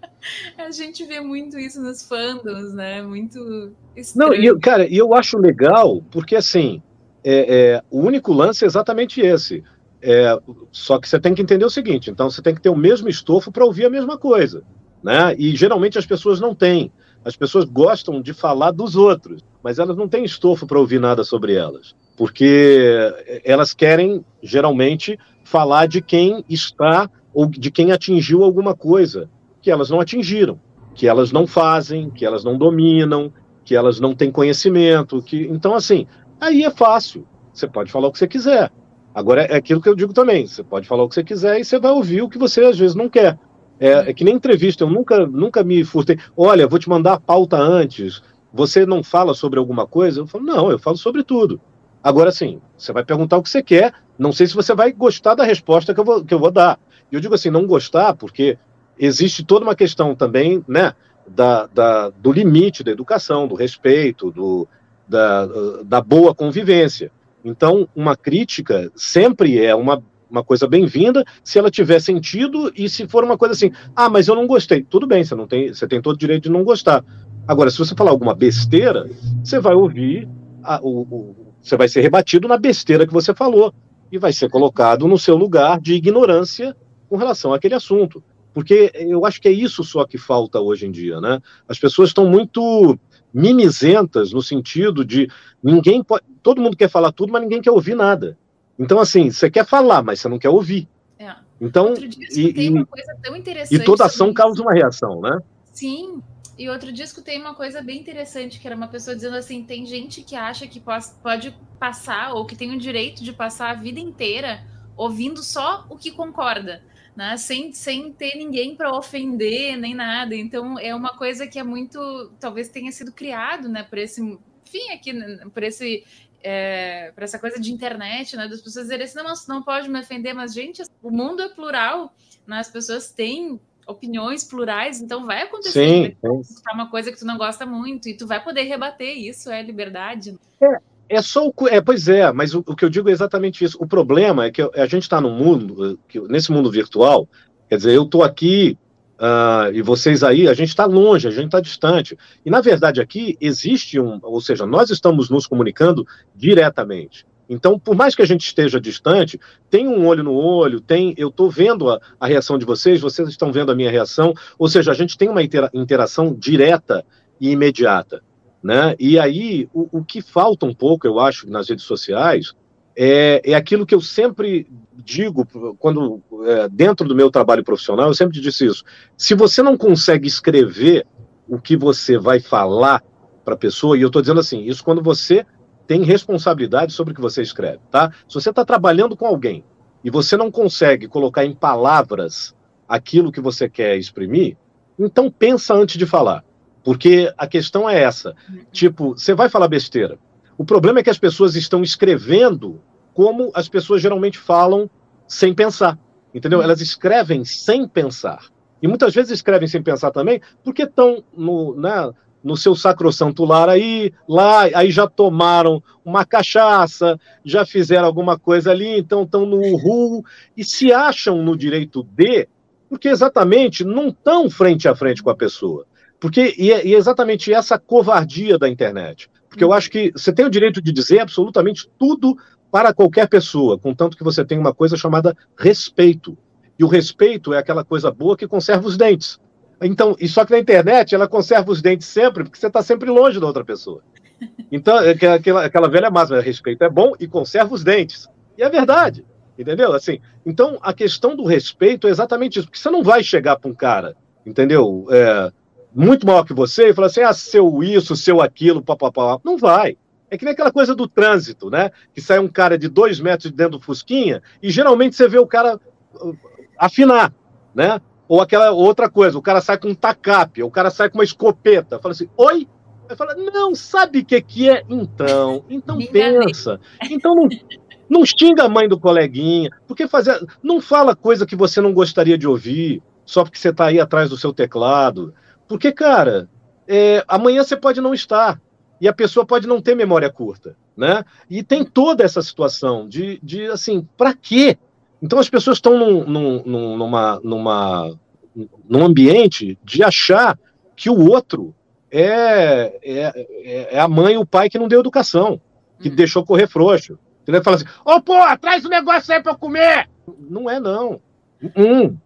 a gente vê muito isso nos fandoms, né? Muito. Estranho. Não, e, cara, e eu acho legal, porque assim, é, é, o único lance é exatamente esse. É, só que você tem que entender o seguinte: então você tem que ter o mesmo estofo para ouvir a mesma coisa. Né? E geralmente as pessoas não têm. As pessoas gostam de falar dos outros, mas elas não têm estofo para ouvir nada sobre elas, porque elas querem, geralmente, falar de quem está ou de quem atingiu alguma coisa que elas não atingiram, que elas não fazem, que elas não dominam, que elas não têm conhecimento. Que... Então, assim, aí é fácil. Você pode falar o que você quiser. Agora, é aquilo que eu digo também: você pode falar o que você quiser e você vai ouvir o que você às vezes não quer. É, é, que nem entrevista, eu nunca, nunca me furtei. Olha, vou te mandar a pauta antes. Você não fala sobre alguma coisa? Eu falo, não, eu falo sobre tudo. Agora sim, você vai perguntar o que você quer. Não sei se você vai gostar da resposta que eu vou, que eu vou dar. E eu digo assim, não gostar, porque existe toda uma questão também, né, da, da, do limite da educação, do respeito, do, da, da boa convivência. Então, uma crítica sempre é uma uma coisa bem-vinda, se ela tiver sentido e se for uma coisa assim, ah, mas eu não gostei. Tudo bem, você não tem, você tem todo o direito de não gostar. Agora, se você falar alguma besteira, você vai ouvir, a, o, o, você vai ser rebatido na besteira que você falou e vai ser colocado no seu lugar de ignorância com relação àquele assunto. Porque eu acho que é isso só que falta hoje em dia, né? As pessoas estão muito mimizentas no sentido de ninguém pode, todo mundo quer falar tudo, mas ninguém quer ouvir nada. Então, assim, você quer falar, mas você não quer ouvir. É. Então, e, e, e, toda ação causa uma reação, né? Sim. E outro disco tem uma coisa bem interessante, que era uma pessoa dizendo assim: tem gente que acha que pode passar, ou que tem o direito de passar a vida inteira ouvindo só o que concorda, né? Sem, sem ter ninguém para ofender nem nada. Então é uma coisa que é muito. Talvez tenha sido criado, né, por esse. Enfim, aqui, né, por esse é, para essa coisa de internet, né? Das pessoas dizerem assim, não, não pode me ofender, mas, gente, o mundo é plural, né? As pessoas têm opiniões plurais, então vai acontecer sim, sim. uma coisa que tu não gosta muito e tu vai poder rebater isso, é liberdade. É, é só o, é, pois é, mas o, o, que eu digo é exatamente isso. O problema é que a gente está no mundo, que, nesse mundo virtual, quer dizer, eu estou aqui Uh, e vocês aí, a gente está longe, a gente está distante. E, na verdade, aqui existe um, ou seja, nós estamos nos comunicando diretamente. Então, por mais que a gente esteja distante, tem um olho no olho, tem, eu estou vendo a, a, reação de vocês, vocês estão vendo a minha reação, ou seja, a gente tem uma intera interação direta e imediata. Né? E aí, o, o que falta um pouco, eu acho, nas redes sociais, é, é aquilo que eu sempre digo quando é, dentro do meu trabalho profissional, eu sempre disse isso. Se você não consegue escrever o que você vai falar para a pessoa, e eu estou dizendo assim, isso quando você tem responsabilidade sobre o que você escreve, tá? Se você está trabalhando com alguém e você não consegue colocar em palavras aquilo que você quer exprimir, então pensa antes de falar. Porque a questão é essa. Tipo, você vai falar besteira. O problema é que as pessoas estão escrevendo como as pessoas geralmente falam sem pensar. Entendeu? Elas escrevem sem pensar. E muitas vezes escrevem sem pensar também, porque estão no, né, no seu sacrosanto lar aí, lá, aí já tomaram uma cachaça, já fizeram alguma coisa ali, então estão no uhul, e se acham no direito de, porque exatamente não estão frente a frente com a pessoa. Porque, e é, e é exatamente essa covardia da internet. Porque eu acho que você tem o direito de dizer absolutamente tudo para qualquer pessoa, contanto que você tem uma coisa chamada respeito. E o respeito é aquela coisa boa que conserva os dentes. Então, e só que na internet ela conserva os dentes sempre, porque você está sempre longe da outra pessoa. Então, é aquela, aquela velha máxima, respeito é bom e conserva os dentes. E é verdade, entendeu? Assim, então, a questão do respeito é exatamente isso, porque você não vai chegar para um cara, entendeu? É, muito maior que você e falar assim, ah, seu isso, seu aquilo, papapá. Não vai. É que nem aquela coisa do trânsito, né? Que sai um cara de dois metros de dentro do Fusquinha e geralmente você vê o cara uh, afinar, né? Ou aquela outra coisa, o cara sai com um tacape, o cara sai com uma escopeta. Fala assim, oi? Aí fala, não, sabe o que, que é? Então, então pensa. Então não, não xinga a mãe do coleguinha, porque fazer. Não fala coisa que você não gostaria de ouvir, só porque você está aí atrás do seu teclado. Porque, cara, é, amanhã você pode não estar. E a pessoa pode não ter memória curta, né? E tem toda essa situação de, de assim, para quê? Então as pessoas estão num, num, numa, numa, num ambiente de achar que o outro é, é, é a mãe e o pai que não deu educação, que hum. deixou correr frouxo. Ele fala assim, ô oh, pô, traz o um negócio aí para eu comer. Não é, não. Um,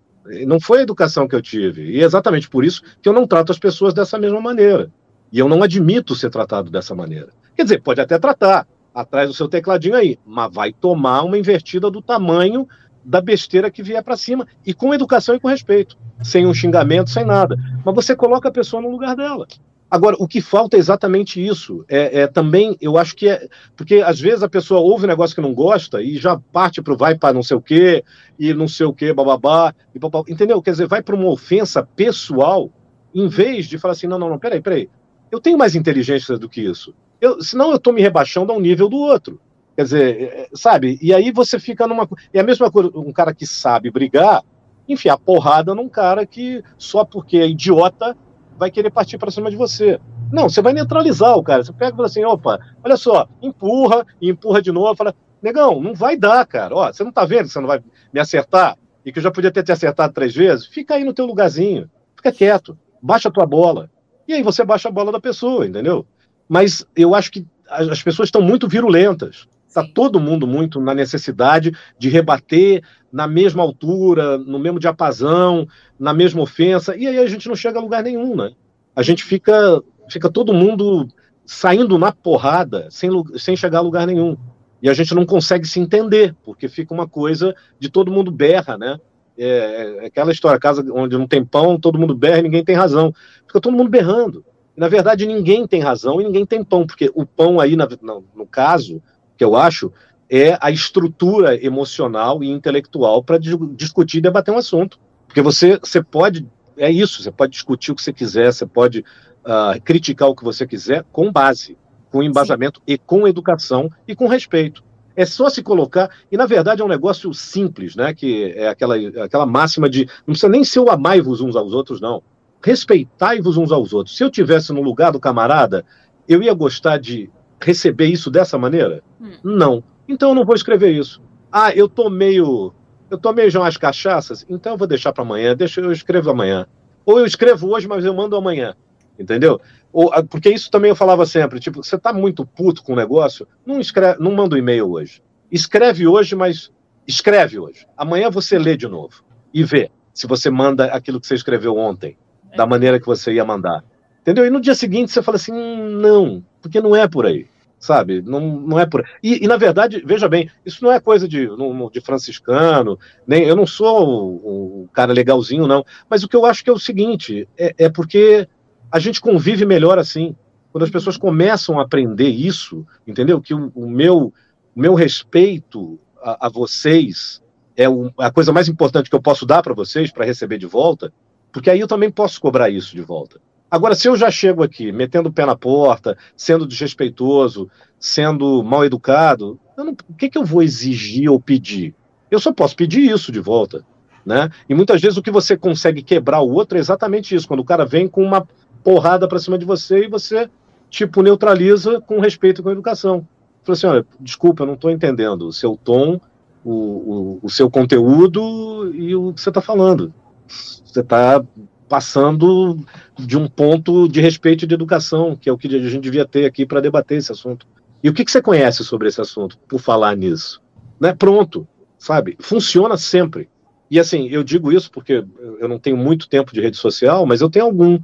não foi a educação que eu tive. E é exatamente por isso que eu não trato as pessoas dessa mesma maneira. E eu não admito ser tratado dessa maneira. Quer dizer, pode até tratar, atrás do seu tecladinho aí, mas vai tomar uma invertida do tamanho da besteira que vier para cima e com educação e com respeito, sem um xingamento, sem nada. Mas você coloca a pessoa no lugar dela. Agora, o que falta é exatamente isso. É, é, também, eu acho que é. Porque às vezes a pessoa ouve um negócio que não gosta e já parte para vai para não sei o quê, e não sei o quê, bababá, e babá, entendeu? Quer dizer, vai para uma ofensa pessoal, em vez de falar assim: não, não, não, peraí, peraí. Eu tenho mais inteligência do que isso. Eu, senão eu estou me rebaixando ao nível do outro. Quer dizer, é, é, sabe? E aí você fica numa. É a mesma coisa, um cara que sabe brigar, enfiar porrada num cara que só porque é idiota vai querer partir para cima de você. Não, você vai neutralizar o cara. Você pega e fala assim: opa, olha só, empurra e empurra de novo. Fala, negão, não vai dar, cara. Ó, você não tá vendo que você não vai me acertar? E que eu já podia ter te acertado três vezes? Fica aí no teu lugarzinho. Fica quieto. Baixa a tua bola. E aí você baixa a bola da pessoa, entendeu? Mas eu acho que as pessoas estão muito virulentas. Está todo mundo muito na necessidade de rebater na mesma altura, no mesmo diapasão, na mesma ofensa, e aí a gente não chega a lugar nenhum, né? A gente fica, fica todo mundo saindo na porrada sem, sem chegar a lugar nenhum. E a gente não consegue se entender, porque fica uma coisa de todo mundo berra, né? É, é aquela história, casa onde não tem pão, todo mundo berra e ninguém tem razão. Fica todo mundo berrando. na verdade, ninguém tem razão e ninguém tem pão, porque o pão aí, na, no, no caso, que eu acho, é a estrutura emocional e intelectual para discutir e debater um assunto. Porque você, você pode, é isso, você pode discutir o que você quiser, você pode uh, criticar o que você quiser com base, com embasamento Sim. e com educação e com respeito. É só se colocar, e na verdade é um negócio simples, né? Que é aquela, aquela máxima de não precisa nem ser o amai-vos uns aos outros, não. Respeitai-vos uns aos outros. Se eu tivesse no lugar do camarada, eu ia gostar de receber isso dessa maneira? Hum. Não. Então eu não vou escrever isso. Ah, eu tô meio. Eu tomei já umas cachaças, então eu vou deixar para amanhã, deixa eu escrevo amanhã. Ou eu escrevo hoje, mas eu mando amanhã. Entendeu? Ou, porque isso também eu falava sempre, tipo, você tá muito puto com o negócio, não escreve, não manda um e-mail hoje. Escreve hoje, mas escreve hoje. Amanhã você lê de novo e vê se você manda aquilo que você escreveu ontem, é. da maneira que você ia mandar. Entendeu? E no dia seguinte você fala assim: hum, não, porque não é por aí. sabe? Não, não é por. E, e, na verdade, veja bem, isso não é coisa de, de franciscano, nem eu não sou o, o, cara legalzinho, não. Mas o que eu acho que é o seguinte: é, é porque a gente convive melhor assim. Quando as pessoas começam a aprender isso, entendeu? Que o, o meu, o meu respeito a, a vocês é o, a coisa mais importante que eu posso dar para vocês, para receber de volta, porque aí eu também posso cobrar isso de volta. Agora, se eu já chego aqui metendo o pé na porta, sendo desrespeitoso, sendo mal educado, não, o que, que eu vou exigir ou pedir? Eu só posso pedir isso de volta. Né? E muitas vezes o que você consegue quebrar o outro é exatamente isso, quando o cara vem com uma porrada para cima de você e você, tipo, neutraliza com respeito com educação. Fala assim: olha, desculpa, eu não estou entendendo o seu tom, o, o, o seu conteúdo e o que você está falando. Você está passando de um ponto de respeito de educação, que é o que a gente devia ter aqui para debater esse assunto. E o que, que, você conhece sobre esse assunto, por falar nisso? Né? Pronto, sabe? Funciona sempre. E assim, eu digo isso porque eu não tenho muito tempo de rede social, mas eu tenho algum.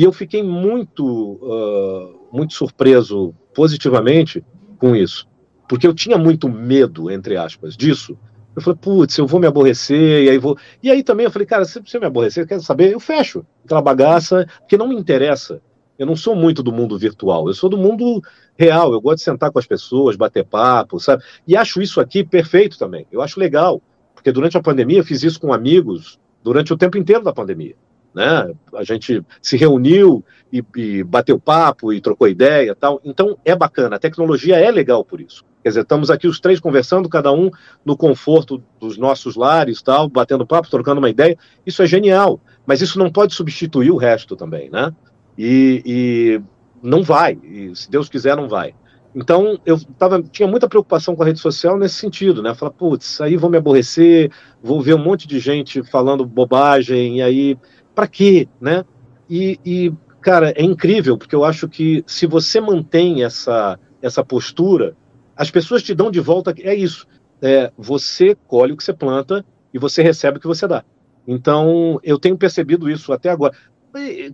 E eu fiquei muito, uh, muito surpreso positivamente com isso. Porque eu tinha muito medo, entre aspas, disso eu falei, putz, eu vou me aborrecer, e aí vou. E aí também eu falei, cara, se você me aborrecer, quer saber? Eu fecho aquela bagaça, porque não me interessa. Eu não sou muito do mundo virtual, eu sou do mundo real. Eu gosto de sentar com as pessoas, bater papo, sabe? E acho isso aqui perfeito também. Eu acho legal, porque durante a pandemia eu fiz isso com amigos durante o tempo inteiro da pandemia. Né? A gente se reuniu e, e bateu papo e trocou ideia tal. Então é bacana, a tecnologia é legal por isso. Quer dizer, estamos aqui os três conversando, cada um no conforto dos nossos lares, tal, batendo papo, trocando uma ideia. Isso é genial, mas isso não pode substituir o resto também, né? E, e não vai, e se Deus quiser, não vai. Então, eu tava, tinha muita preocupação com a rede social nesse sentido, né? Falar, putz, aí vou me aborrecer, vou ver um monte de gente falando bobagem, e aí, para quê, né? E, e, cara, é incrível, porque eu acho que se você mantém essa, essa postura, as pessoas te dão de volta, é isso. É, você colhe o que você planta e você recebe o que você dá. Então, eu tenho percebido isso até agora. E,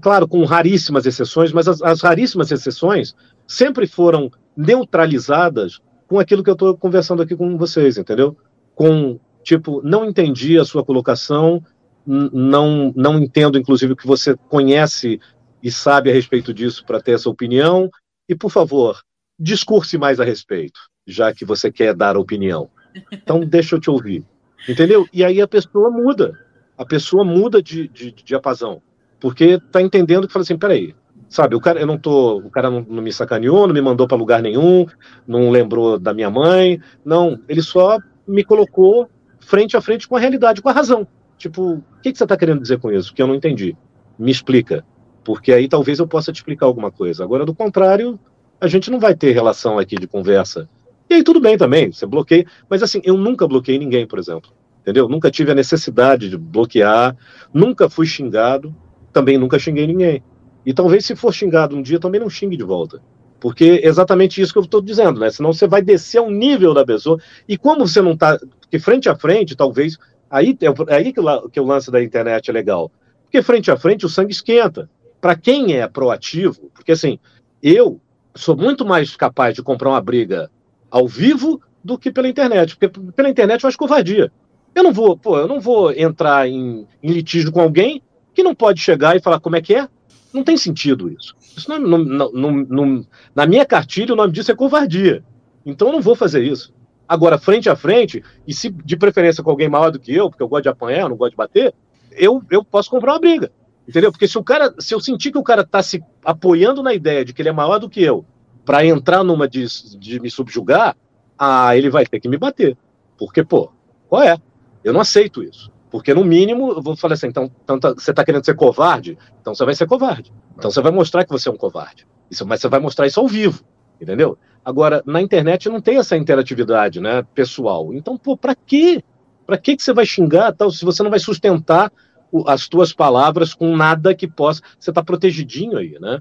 claro, com raríssimas exceções, mas as, as raríssimas exceções sempre foram neutralizadas com aquilo que eu estou conversando aqui com vocês, entendeu? Com, tipo, não entendi a sua colocação, não, não entendo, inclusive, o que você conhece e sabe a respeito disso para ter essa opinião, e, por favor, discurse mais a respeito, já que você quer dar opinião. Então, deixa eu te ouvir. Entendeu? E aí a pessoa muda. A pessoa muda de, de, de diapasão. Porque tá entendendo que fala assim: peraí, sabe, o cara, eu não tô, o cara não, não me sacaneou, não me mandou para lugar nenhum, não lembrou da minha mãe. Não, ele só me colocou frente a frente com a realidade, com a razão. Tipo, o que, que você está querendo dizer com isso? Que eu não entendi. Me explica. Porque aí talvez eu possa te explicar alguma coisa. Agora, do contrário, a gente não vai ter relação aqui de conversa. E aí tudo bem também, você bloqueia. Mas assim, eu nunca bloqueei ninguém, por exemplo. Entendeu? Nunca tive a necessidade de bloquear, nunca fui xingado, também nunca xinguei ninguém. E talvez se for xingado um dia, também não xingue de volta. Porque é exatamente isso que eu estou dizendo, né? Senão você vai descer ao nível da pessoa. E como você não está. Porque frente a frente, talvez. Aí é aí que que o lance da internet é legal. Porque frente a frente o sangue esquenta. Para quem é proativo, porque assim, eu sou muito mais capaz de comprar uma briga ao vivo do que pela internet, porque pela internet eu acho covardia. Eu não vou, pô, eu não vou entrar em, em litígio com alguém que não pode chegar e falar como é que é. Não tem sentido isso. Isso não, não, não, não, na minha cartilha o nome disso é covardia. Então eu não vou fazer isso. Agora, frente a frente, e se de preferência com alguém maior do que eu, porque eu gosto de apanhar, eu não gosto de bater, eu, eu posso comprar uma briga. Entendeu? Porque se o cara, se eu sentir que o cara está se apoiando na ideia de que ele é maior do que eu, para entrar numa de, de me subjugar, ah, ele vai ter que me bater. Porque, pô, qual é? Eu não aceito isso. Porque, no mínimo, eu vou falar assim, então, então tá, você está querendo ser covarde? Então você vai ser covarde. Então você vai mostrar que você é um covarde. Isso, mas você vai mostrar isso ao vivo, entendeu? Agora, na internet não tem essa interatividade, né, pessoal. Então, pô, para quê? Para que você vai xingar tal se você não vai sustentar as tuas palavras com nada que possa. Você está protegidinho aí, né?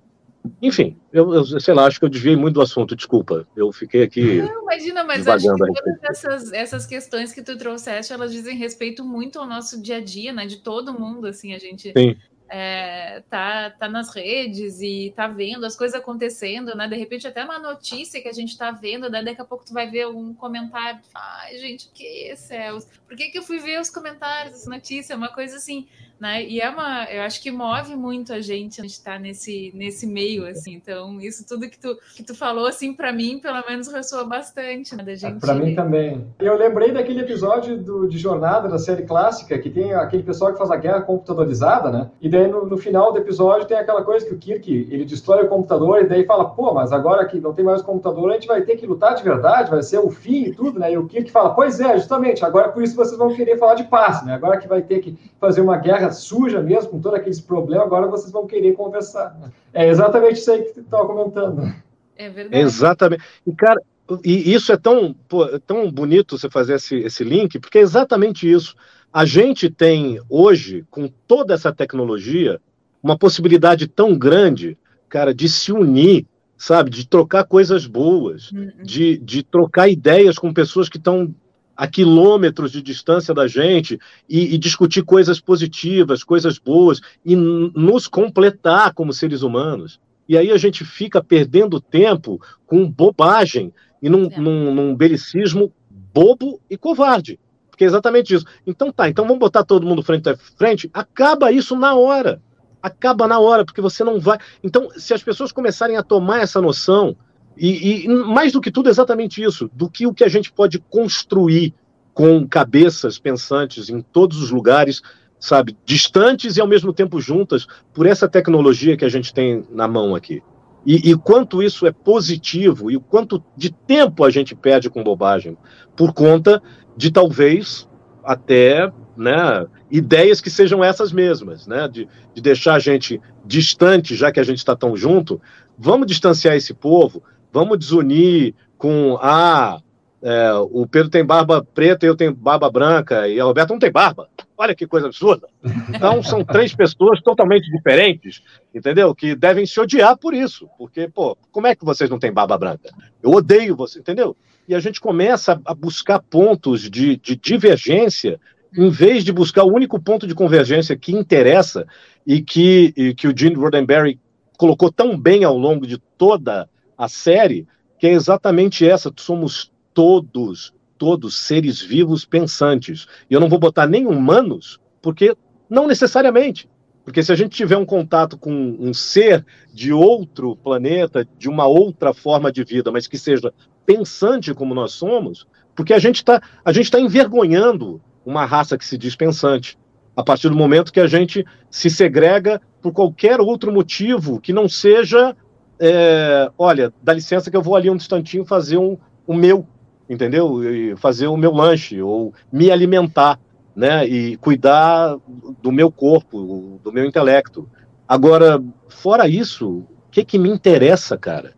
Enfim, eu, eu, sei lá, acho que eu desviei muito do assunto, desculpa. Eu fiquei aqui. Não, imagina, mas acho que todas essas, essas questões que tu trouxeste, elas dizem respeito muito ao nosso dia a dia, né? De todo mundo, assim, a gente. Sim. É, tá, tá nas redes e tá vendo as coisas acontecendo, né? De repente, até uma notícia que a gente tá vendo, né? daqui a pouco tu vai ver um comentário. Ai, gente, que céus? Por que, que eu fui ver os comentários dessa notícia? Uma coisa assim né? E é uma, eu acho que move muito a gente a gente tá nesse nesse meio assim. Então, isso tudo que tu que tu falou assim para mim, pelo menos ressoa bastante, né, da gente. Para mim também. Eu lembrei daquele episódio do, de jornada da série clássica que tem aquele pessoal que faz a guerra computadorizada, né? E daí no, no final do episódio tem aquela coisa que o Kirk, ele destrói o computador e daí fala: "Pô, mas agora que não tem mais computador, a gente vai ter que lutar de verdade, vai ser o fim e tudo, né?" E o Kirk fala: "Pois é, justamente, agora por isso vocês vão querer falar de paz, né? Agora que vai ter que fazer uma guerra terra suja mesmo, com todos aqueles problemas, agora vocês vão querer conversar. É exatamente isso aí que tu estava comentando. É verdade. Exatamente. E, cara, e isso é tão, pô, é tão bonito você fazer esse, esse link, porque é exatamente isso. A gente tem hoje, com toda essa tecnologia, uma possibilidade tão grande, cara, de se unir, sabe, de trocar coisas boas, uhum. de, de trocar ideias com pessoas que estão a quilômetros de distância da gente e, e, discutir coisas positivas, coisas boas e nos completar como seres humanos. E aí a gente fica perdendo tempo com bobagem e num, é. num, num belicismo bobo e covarde. Porque é exatamente isso. Então tá, então vamos botar todo mundo frente a frente, acaba isso na hora. Acaba na hora, porque você não vai. Então, se as pessoas começarem a tomar essa noção e, e, mais do que tudo, exatamente isso, do que o que a gente pode construir com cabeças pensantes em todos os lugares, sabe, distantes e ao mesmo tempo juntas, por essa tecnologia que a gente tem na mão aqui. E, e quanto isso é positivo e o quanto de tempo a gente perde com bobagem, por conta de talvez até né, ideias que sejam essas mesmas, né, de, de deixar a gente distante, já que a gente está tão junto, vamos distanciar esse povo, vamos desunir com ah, é, o Pedro tem barba preta e eu tenho barba branca e a Roberta não tem barba. Olha que coisa absurda. Então são três pessoas totalmente diferentes, entendeu? Que devem se odiar por isso. Porque, pô, como é que vocês não têm barba branca? Eu odeio você, entendeu? E a gente começa a buscar pontos de, de divergência em vez de buscar o único ponto de convergência que interessa e que, e que o Gene Roddenberry colocou tão bem ao longo de toda a série, que é exatamente essa: somos todos, todos seres vivos pensantes. E eu não vou botar nem humanos, porque não necessariamente. Porque se a gente tiver um contato com um ser de outro planeta, de uma outra forma de vida, mas que seja pensante como nós somos, porque a gente está está envergonhando uma raça que se diz pensante a partir do momento que a gente se segrega por qualquer outro motivo que não seja é, olha, dá licença que eu vou ali um instantinho fazer um, o meu, entendeu? E fazer o meu lanche, ou me alimentar, né? E cuidar do meu corpo, do meu intelecto. Agora, fora isso, o que, que me interessa, cara?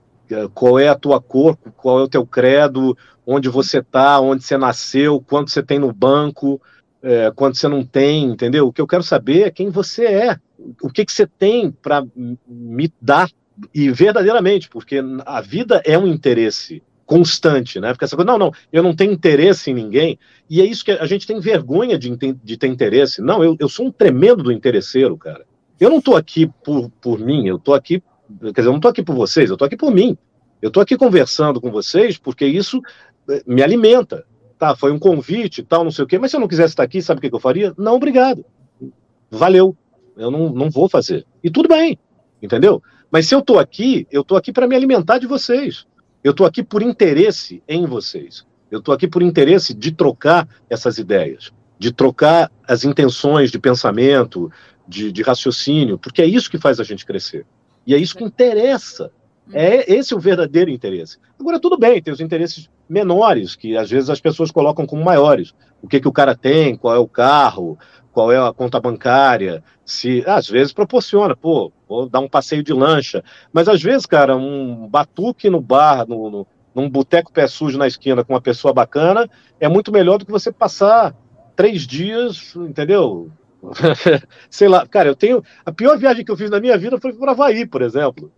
Qual é a tua cor, qual é o teu credo, onde você tá, onde você nasceu, quanto você tem no banco, é, quanto você não tem, entendeu? O que eu quero saber é quem você é, o que, que você tem para me dar e verdadeiramente, porque a vida é um interesse constante, né? Porque essa coisa, não, não, eu não tenho interesse em ninguém, e é isso que a gente tem vergonha de, de ter interesse. Não, eu, eu sou um tremendo do interesseiro, cara. Eu não estou aqui por, por mim, eu estou aqui, quer dizer, eu não estou aqui por vocês, eu estou aqui por mim. Eu estou aqui conversando com vocês porque isso eh, me alimenta. Tá, foi um convite tal, não sei o quê, mas se eu não quisesse estar aqui, sabe o que eu faria? Não, obrigado. Valeu. Eu não, não vou fazer. E tudo bem, entendeu? Mas se eu estou aqui, eu estou aqui para me alimentar de vocês. Eu estou aqui por interesse em vocês. Eu estou aqui por interesse de trocar essas ideias, de trocar as intenções de pensamento, de, de raciocínio, porque é isso que faz a gente crescer. E é isso que interessa. É esse o verdadeiro interesse. Agora, tudo bem, tem os interesses menores, que às vezes as pessoas colocam como maiores. O que, que o cara tem, qual é o carro, qual é a conta bancária, se às vezes proporciona, pô, vou dar um passeio de lancha, mas às vezes, cara, um batuque no bar, no, no, num boteco pé sujo na esquina com uma pessoa bacana, é muito melhor do que você passar três dias, entendeu? Sei lá, cara, eu tenho. A pior viagem que eu fiz na minha vida foi para Havaí, por exemplo.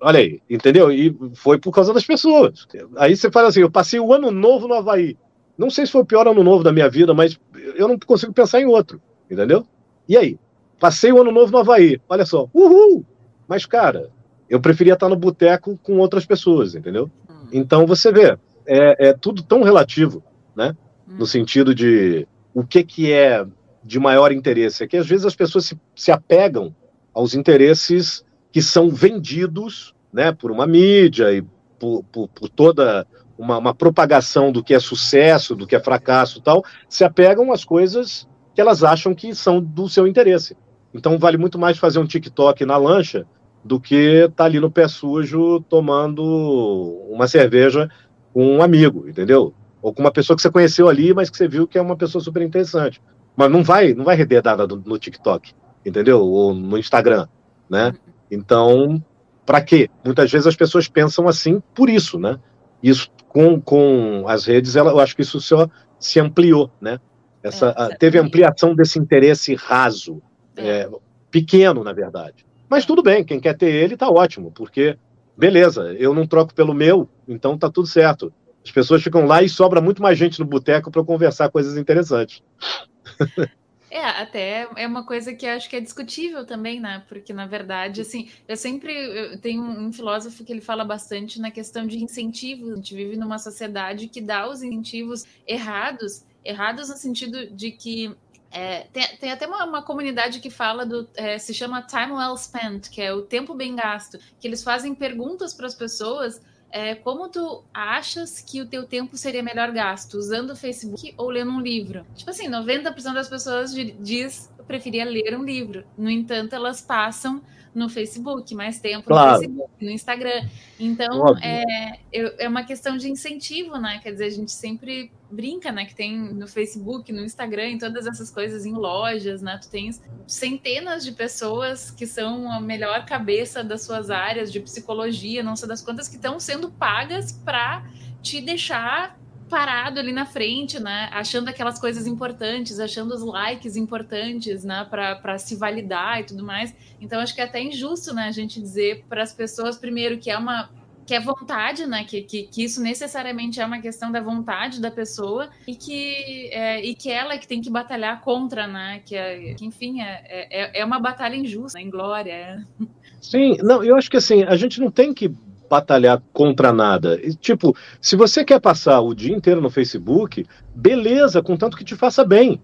Olha aí, entendeu? E foi por causa das pessoas. Aí você fala assim: eu passei o ano novo no Havaí. Não sei se foi o pior ano novo da minha vida, mas eu não consigo pensar em outro, entendeu? E aí? passei o ano novo no Havaí, olha só, uhul! Mas, cara, eu preferia estar no boteco com outras pessoas, entendeu? Hum. Então você vê, é, é tudo tão relativo, né? Hum. No sentido de o que, que é de maior interesse. É que às vezes as pessoas se, se apegam aos interesses que são vendidos né, por uma mídia e por, por, por toda uma, uma, propagação do que é sucesso, do que é fracasso e tal, se apegam às coisas que elas acham que são do seu interesse. Então vale muito mais fazer um TikTok na lancha do que estar tá ali no pé sujo tomando uma cerveja com um amigo, entendeu? Ou com uma pessoa que você conheceu ali, mas que você viu que é uma pessoa super interessante. Mas não vai, não vai render nada no, no TikTok, entendeu? Ou no Instagram, né? Então, para quê? Muitas vezes as pessoas pensam assim por isso, né? Isso com, com as redes, ela, eu acho que isso só se ampliou, né? Essa, é, a, teve ampliação desse interesse raso, é. É, pequeno, na verdade. Mas tudo bem, quem quer ter ele tá ótimo, porque beleza, eu não troco pelo meu, então tá tudo certo. As pessoas ficam lá e sobra muito mais gente no boteco para conversar coisas interessantes. É, até é uma coisa que acho que é discutível também, né? Porque, na verdade, assim, eu sempre eu tenho um filósofo que ele fala bastante na questão de incentivos. A gente vive numa sociedade que dá os incentivos errados, errados no sentido de que é, tem, tem, até uma, uma, comunidade que fala do. É, se chama Time Well Spent, que é o tempo bem gasto, que eles fazem perguntas para as pessoas é, como tu achas que o teu tempo seria melhor gasto? Usando o Facebook ou lendo um livro? Tipo assim, 90% das pessoas diz preferia ler um livro. No entanto, elas passam no Facebook, mais tempo claro. no Facebook, no Instagram. Então, é, é uma questão de incentivo, né? Quer dizer, a gente sempre brinca, né? Que tem no Facebook, no Instagram, em todas essas coisas, em lojas, né? Tu tens centenas de pessoas que são a melhor cabeça das suas áreas de psicologia, não sei das quantas, que estão sendo pagas para te deixar parado ali na frente, né? Achando aquelas coisas importantes, achando os likes importantes, né? Para se validar e tudo mais. Então, acho que é até injusto, né? A gente dizer para as pessoas, primeiro, que é uma que é vontade, né? Que, que, que, isso necessariamente é uma questão da vontade da pessoa e que, é, e que ela é que tem que batalhar contra, né? Que, é, que enfim, é, é, é uma batalha injusta, em glória. Sim, não, eu acho que assim, a gente não tem que batalhar contra nada. Tipo, se você quer passar o dia inteiro no Facebook, beleza, contanto que te faça bem.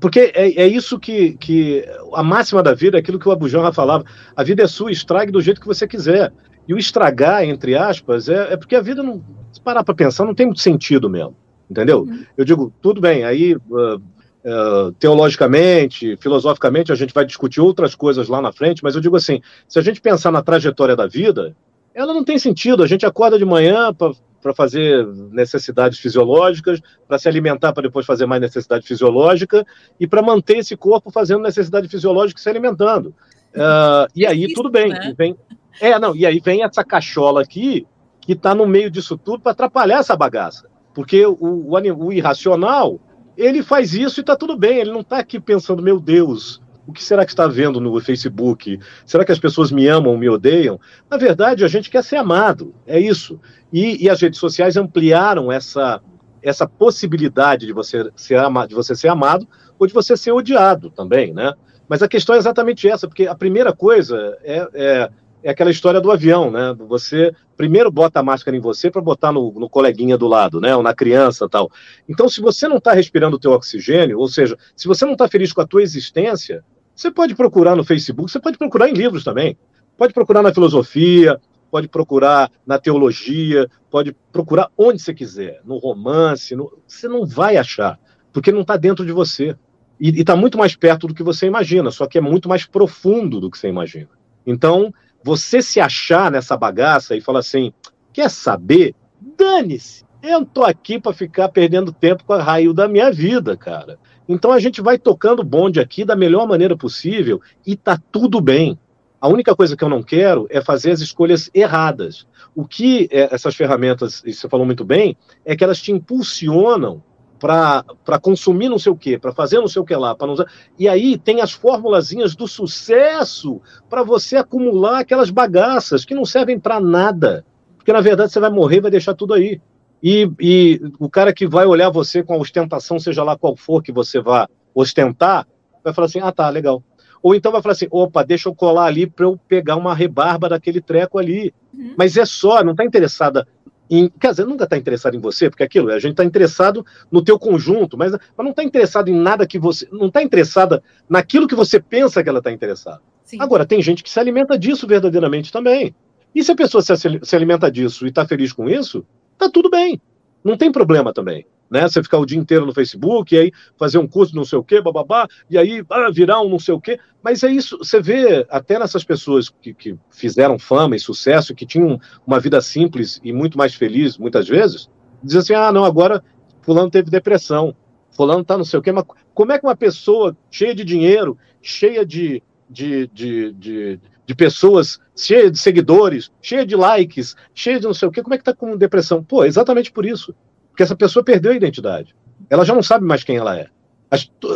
Porque é, é isso que, que a máxima da vida, é aquilo que o Abu Janra falava, a vida é sua, estrague do jeito que você quiser. E o estragar, entre aspas, é, é porque a vida, não, se parar para pensar, não tem muito sentido mesmo. Entendeu? Uhum. Eu digo, tudo bem, aí uh, uh, teologicamente, filosoficamente, a gente vai discutir outras coisas lá na frente, mas eu digo assim: se a gente pensar na trajetória da vida, ela não tem sentido. A gente acorda de manhã para fazer necessidades fisiológicas, para se alimentar para depois fazer mais necessidade fisiológica e para manter esse corpo fazendo necessidade fisiológica e se alimentando. Uh, e aí tudo bem. Né? Vem, é, não, e aí vem essa cachola aqui que está no meio disso tudo para atrapalhar essa bagaça. Porque o, o, o irracional, ele faz isso e está tudo bem. Ele não está aqui pensando, meu Deus, o que será que está vendo no Facebook? Será que as pessoas me amam, me odeiam? Na verdade, a gente quer ser amado, é isso. E, e as redes sociais ampliaram essa, essa possibilidade de você, ser ama, de você ser amado ou de você ser odiado também, né? Mas a questão é exatamente essa, porque a primeira coisa é, é, é aquela história do avião, né? Você primeiro bota a máscara em você para botar no, no, coleguinha do lado, né? Ou na criança tal. Então, se você não está respirando o teu oxigênio, ou seja, se você não está feliz com a tua existência, você pode procurar no Facebook, você pode procurar em livros também. Pode procurar na filosofia, pode procurar na teologia, pode procurar onde você quiser, no romance, no... você não vai achar, porque não está dentro de você. E está muito mais perto do que você imagina, só que é muito mais profundo do que você imagina. Então, você se achar nessa bagaça e falar assim: quer saber? Dane-se! Eu não tô aqui para ficar perdendo tempo com a raio da minha vida, cara. Então a gente vai tocando bonde aqui da melhor maneira possível e tá tudo bem. A única coisa que eu não quero é fazer as escolhas erradas. O que é, essas ferramentas, e você falou muito bem, é que elas te impulsionam para consumir não sei o quê, para fazer não sei o que lá, para usar. E aí tem as formulazinhas do sucesso para você acumular aquelas bagaças que não servem para nada. Porque na verdade você vai morrer e vai deixar tudo aí. E, e o cara que vai olhar você com a ostentação, seja lá qual for que você vá ostentar, vai falar assim: ah, tá, legal. Ou então vai falar assim: opa, deixa eu colar ali para eu pegar uma rebarba daquele treco ali. Uhum. Mas é só, não está interessada em, quer dizer, nunca está interessado em você, porque aquilo, a gente está interessado no teu conjunto, mas, mas não está interessado em nada que você. Não está interessada naquilo que você pensa que ela está interessada. Sim. Agora, tem gente que se alimenta disso verdadeiramente também. E se a pessoa se, se alimenta disso e está feliz com isso, tá tudo bem. Não tem problema também. Né? Você ficar o dia inteiro no Facebook, e aí fazer um curso não sei o quê, bababá, e aí ah, virar um não sei o quê. Mas é isso, você vê até nessas pessoas que, que fizeram fama e sucesso, que tinham uma vida simples e muito mais feliz, muitas vezes, diz assim: ah, não, agora Fulano teve depressão, Fulano tá não sei o quê. Mas como é que uma pessoa cheia de dinheiro, cheia de, de, de, de, de pessoas, cheia de seguidores, cheia de likes, cheia de não sei o quê, como é que tá com depressão? Pô, exatamente por isso porque essa pessoa perdeu a identidade. Ela já não sabe mais quem ela é.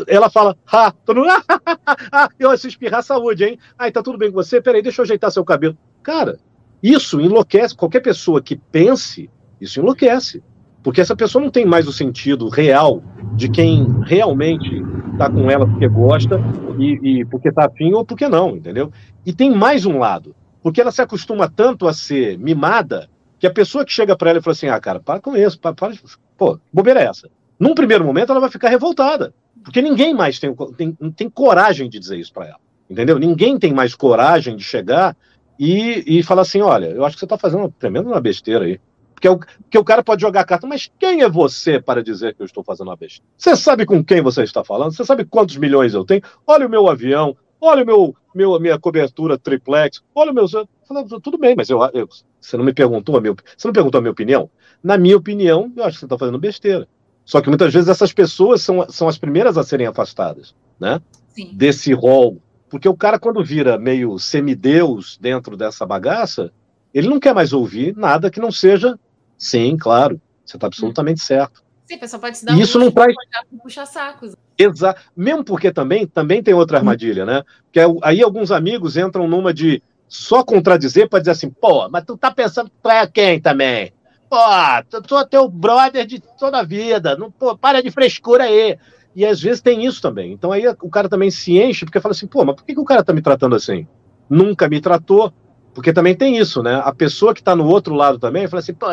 Ela fala, ah, todo mundo, ah, eu se espirrar saúde, hein? Ai, tá tudo bem com você? Peraí, deixa eu ajeitar seu cabelo. Cara, isso enlouquece. Qualquer pessoa que pense, isso enlouquece. Porque essa pessoa não tem mais o sentido real de quem realmente tá com ela porque gosta e, e porque tá afim ou porque não, entendeu? E tem mais um lado. Porque ela se acostuma tanto a ser mimada que a pessoa que chega para ela e fala assim: ah, cara, para com isso, para, para, pô, bobeira é essa. Num primeiro momento, ela vai ficar revoltada, porque ninguém mais tem, tem, tem coragem de dizer isso para ela, entendeu? Ninguém tem mais coragem de chegar e, e falar assim: olha, eu acho que você está fazendo uma tremenda uma besteira aí. Porque o, porque o cara pode jogar a carta, mas quem é você para dizer que eu estou fazendo uma besteira? Você sabe com quem você está falando? Você sabe quantos milhões eu tenho? Olha o meu avião, olha o meu, meu, minha cobertura triplex, olha o meu. Tudo bem, mas eu, eu, você não me perguntou a minha, você não perguntou a minha opinião? Na minha opinião, eu acho que você está fazendo besteira. Só que muitas vezes essas pessoas são, são as primeiras a serem afastadas, né? Sim. Desse rol. Porque o cara, quando vira meio semideus dentro dessa bagaça, ele não quer mais ouvir nada que não seja, sim, claro, você está absolutamente hum. certo. Sim, a pessoa pode se dar Isso um não traz puxar sacos. Exato. Mesmo porque também, também tem outra armadilha, né? Porque aí alguns amigos entram numa de só contradizer para dizer assim, pô, mas tu tá pensando que tu é quem também? Pô, tu sou teu brother de toda a vida, não, pô, para de frescura aí. E às vezes tem isso também. Então aí o cara também se enche porque fala assim, pô, mas por que, que o cara tá me tratando assim? Nunca me tratou, porque também tem isso, né? A pessoa que tá no outro lado também fala assim, pô,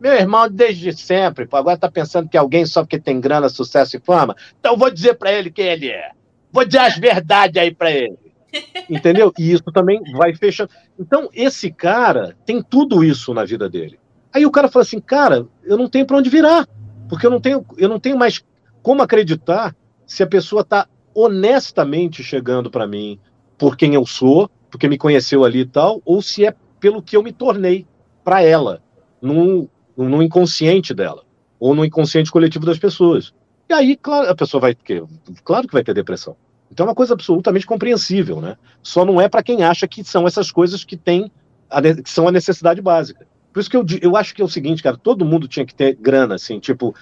meu irmão desde sempre, agora tá pensando que alguém só porque tem grana, sucesso e fama, então vou dizer para ele quem ele é. Vou dizer as verdades aí para ele. Entendeu? E isso também vai fechando. Então, esse cara tem tudo isso na vida dele. Aí o cara fala assim, cara, eu não tenho para onde virar, porque eu não tenho, eu não tenho mais como acreditar se a pessoa está honestamente chegando para mim por quem eu sou, porque me conheceu ali e tal, ou se é pelo que eu me tornei para ela, no, no inconsciente dela, ou no inconsciente coletivo das pessoas. E aí, claro, a pessoa vai ter, claro que vai ter depressão. Então é uma coisa absolutamente compreensível, né? Só não é para quem acha que são essas coisas que tem a, que são a necessidade básica. Por isso que eu, eu acho que é o seguinte, cara, todo mundo tinha que ter grana, assim, tipo,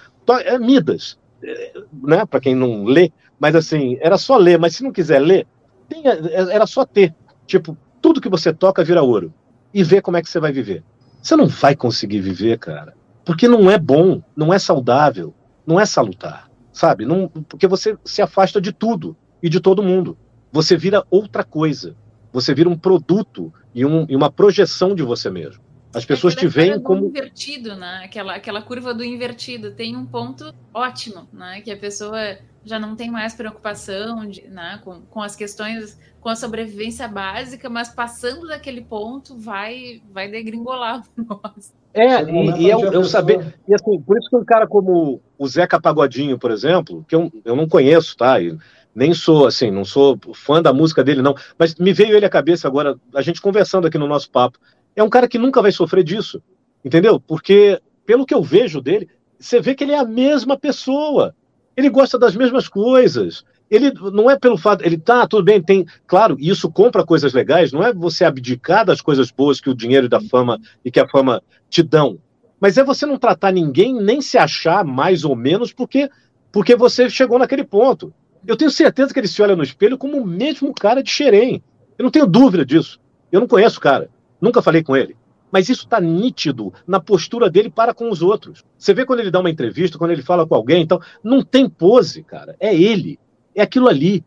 é Midas, é, né? Para quem não lê, mas assim, era só ler, mas se não quiser ler, tenha, é, era só ter. Tipo, tudo que você toca vira ouro. E ver como é que você vai viver. Você não vai conseguir viver, cara. Porque não é bom, não é saudável, não é salutar, sabe? Não, porque você se afasta de tudo e de todo mundo. Você vira outra coisa. Você vira um produto e, um, e uma projeção de você mesmo. As pessoas te veem como invertido, né? Aquela, aquela curva do invertido tem um ponto ótimo, né? Que a pessoa já não tem mais preocupação de, né? com, com as questões, com a sobrevivência básica, mas passando daquele ponto vai vai degringolar o negócio. É, e, e eu, eu saber. E assim, por isso que um cara como o Zeca Pagodinho, por exemplo, que eu, eu não conheço, tá? E, nem sou assim, não sou fã da música dele, não. Mas me veio ele à cabeça agora, a gente conversando aqui no nosso papo. É um cara que nunca vai sofrer disso, entendeu? Porque, pelo que eu vejo dele, você vê que ele é a mesma pessoa. Ele gosta das mesmas coisas. Ele não é pelo fato, ele tá, tudo bem, tem, claro, isso compra coisas legais, não é você abdicar das coisas boas que o dinheiro e da fama e que a fama te dão. Mas é você não tratar ninguém nem se achar mais ou menos porque porque você chegou naquele ponto. Eu tenho certeza que ele se olha no espelho como o mesmo cara de Xerém. Eu não tenho dúvida disso. Eu não conheço o cara. Nunca falei com ele. Mas isso está nítido na postura dele para com os outros. Você vê quando ele dá uma entrevista, quando ele fala com alguém, então não tem pose, cara. É ele. É aquilo ali.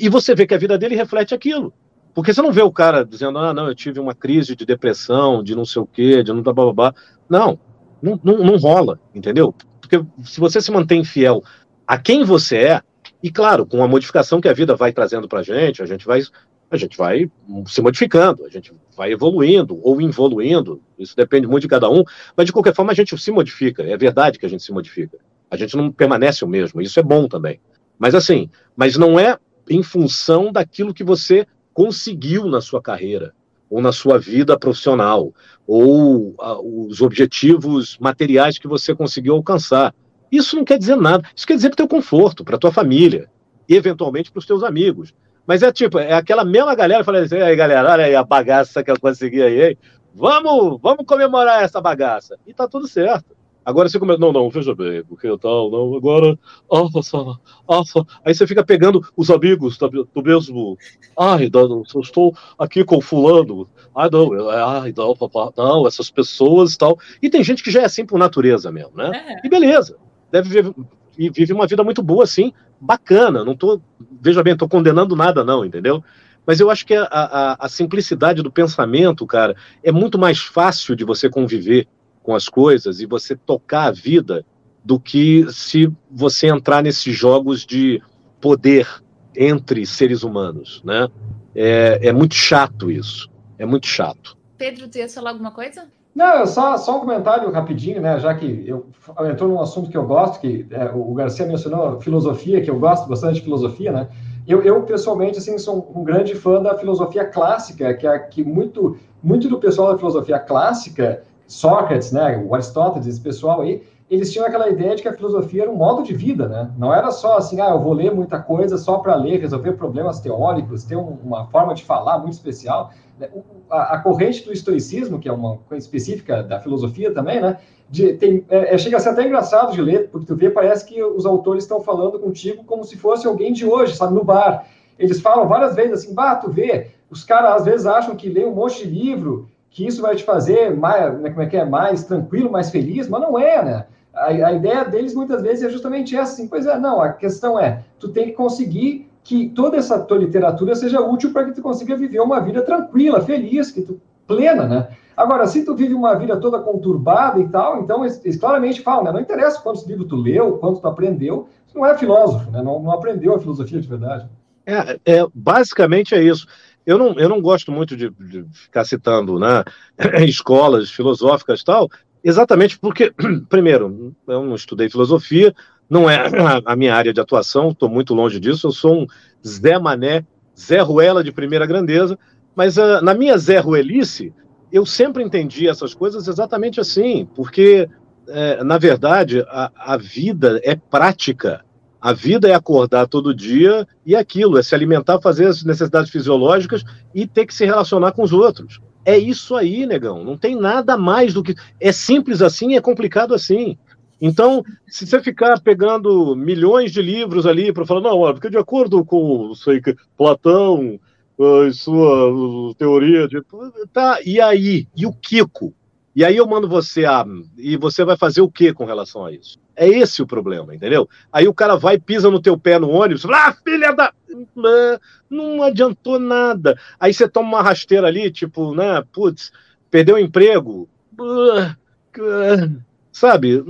E você vê que a vida dele reflete aquilo. Porque você não vê o cara dizendo, ah, não, eu tive uma crise de depressão, de não sei o quê, de não blá blá blá. Não, não, não, não rola, entendeu? Porque se você se mantém fiel a quem você é, e claro, com a modificação que a vida vai trazendo pra gente, a gente vai a gente vai se modificando, a gente vai evoluindo ou involuindo, isso depende muito de cada um, mas de qualquer forma a gente se modifica, é verdade que a gente se modifica. A gente não permanece o mesmo, isso é bom também. Mas assim, mas não é em função daquilo que você conseguiu na sua carreira, ou na sua vida profissional, ou a, os objetivos materiais que você conseguiu alcançar. Isso não quer dizer nada. Isso quer dizer para o teu conforto, para tua família, e eventualmente para os teus amigos. Mas é tipo, é aquela mesma galera falando assim, aí galera, olha aí a bagaça que eu consegui aí, hein? Vamos, vamos comemorar essa bagaça. E tá tudo certo. Agora você começa, não, não, veja bem, porque tal, não, agora, nossa, nossa. Aí você fica pegando os amigos do, mesmo, ai, não, eu estou aqui com fulano, ai, não, ai, não, papá, não, essas pessoas e tal. E tem gente que já é assim por natureza mesmo, né? E beleza, deve viver, e vive uma vida muito boa, assim, bacana, não tô, veja bem, tô condenando nada não, entendeu? Mas eu acho que a, a, a simplicidade do pensamento, cara, é muito mais fácil de você conviver com as coisas e você tocar a vida do que se você entrar nesses jogos de poder entre seres humanos, né? É, é muito chato isso, é muito chato. Pedro, tu ia falar alguma coisa? Não, só, só um comentário rapidinho, né? Já que eu entrou num assunto que eu gosto, que é, o Garcia mencionou filosofia, que eu gosto bastante de filosofia, né? Eu, eu pessoalmente assim sou um grande fã da filosofia clássica, que é que muito muito do pessoal da filosofia clássica Sócrates, né, o Aristóteles, esse pessoal aí, eles tinham aquela ideia de que a filosofia era um modo de vida, né? Não era só assim, ah, eu vou ler muita coisa só para ler, resolver problemas teóricos, ter um, uma forma de falar muito especial. Né? A, corrente do estoicismo, que é uma coisa específica da filosofia também, né? De, tem, é, é, chega a ser até engraçado de ler, porque tu vê, parece que os autores estão falando contigo como se fosse alguém de hoje, sabe, no bar. Eles falam várias vezes assim, bah, tu vê, os caras às vezes acham que lê um monte de livro que isso vai te fazer mais, né, como é que é, mais tranquilo, mais feliz, mas não é, né? A, a, ideia deles muitas vezes é justamente essa, assim, pois é, não, a questão é, tu tem que conseguir que toda essa tua literatura seja útil para que tu consiga viver uma vida tranquila, feliz, que tu plena, né? Agora, se tu vive uma vida toda conturbada e tal, então eles, eles claramente falam, né? Não interessa quantos livros tu leu, quanto tu aprendeu, tu não é filósofo, né? Não, não aprendeu a filosofia de verdade. É, é, basicamente é isso. Eu não, eu não gosto muito de, de ficar citando né, escolas filosóficas e tal, exatamente porque, primeiro, eu não estudei filosofia, não é a minha área de atuação, estou muito longe disso, eu sou um Zé Mané, Zé Ruela de primeira grandeza, mas uh, na minha Zé Ruelice, eu sempre entendi essas coisas exatamente assim, porque, é, na verdade, a, a vida é prática, a vida é acordar todo dia e aquilo, é se alimentar, fazer as necessidades fisiológicas e ter que se relacionar com os outros. É isso aí, negão. Não tem nada mais do que. É simples assim, é complicado assim. Então, se você ficar pegando milhões de livros ali para falar, não, olha, porque de acordo com sei, Platão, sua teoria de. Tá, e aí? E o Kiko? E aí eu mando você a. E você vai fazer o que com relação a isso? É esse o problema, entendeu? Aí o cara vai, pisa no teu pé no ônibus, fala, ah, filha da. Não adiantou nada. Aí você toma uma rasteira ali, tipo, né? Putz, perdeu o emprego. Sabe?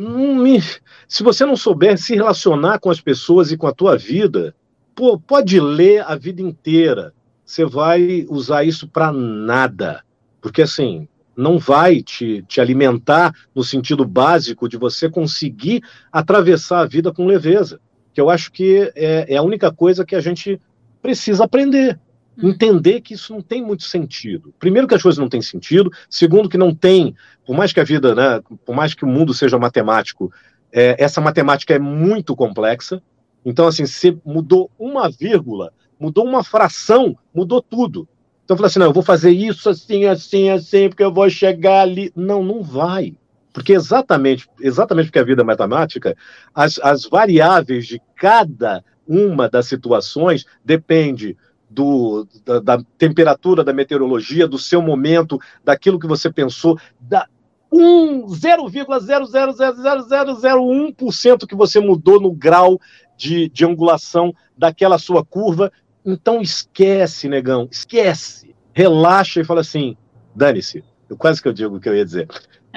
Se você não souber se relacionar com as pessoas e com a tua vida, pô, pode ler a vida inteira. Você vai usar isso para nada. Porque assim, não vai te, te alimentar no sentido básico de você conseguir atravessar a vida com leveza. Que eu acho que é, é a única coisa que a gente precisa aprender. Hum. Entender que isso não tem muito sentido. Primeiro, que as coisas não têm sentido. Segundo, que não tem, por mais que a vida, né, por mais que o mundo seja matemático, é, essa matemática é muito complexa. Então, assim, se mudou uma vírgula, mudou uma fração, mudou tudo. Então fala assim, não, eu vou fazer isso assim, assim, assim, porque eu vou chegar ali. Não, não vai. Porque exatamente, exatamente porque a vida é matemática, as, as variáveis de cada uma das situações depende do, da, da, temperatura, da meteorologia, do seu momento, daquilo que você pensou, da 0,0000001% que você mudou no grau de, de angulação daquela sua curva Então esquece, negão, esquece. Relaxa e fala assim, dane-se. Quase que eu digo o que eu ia dizer.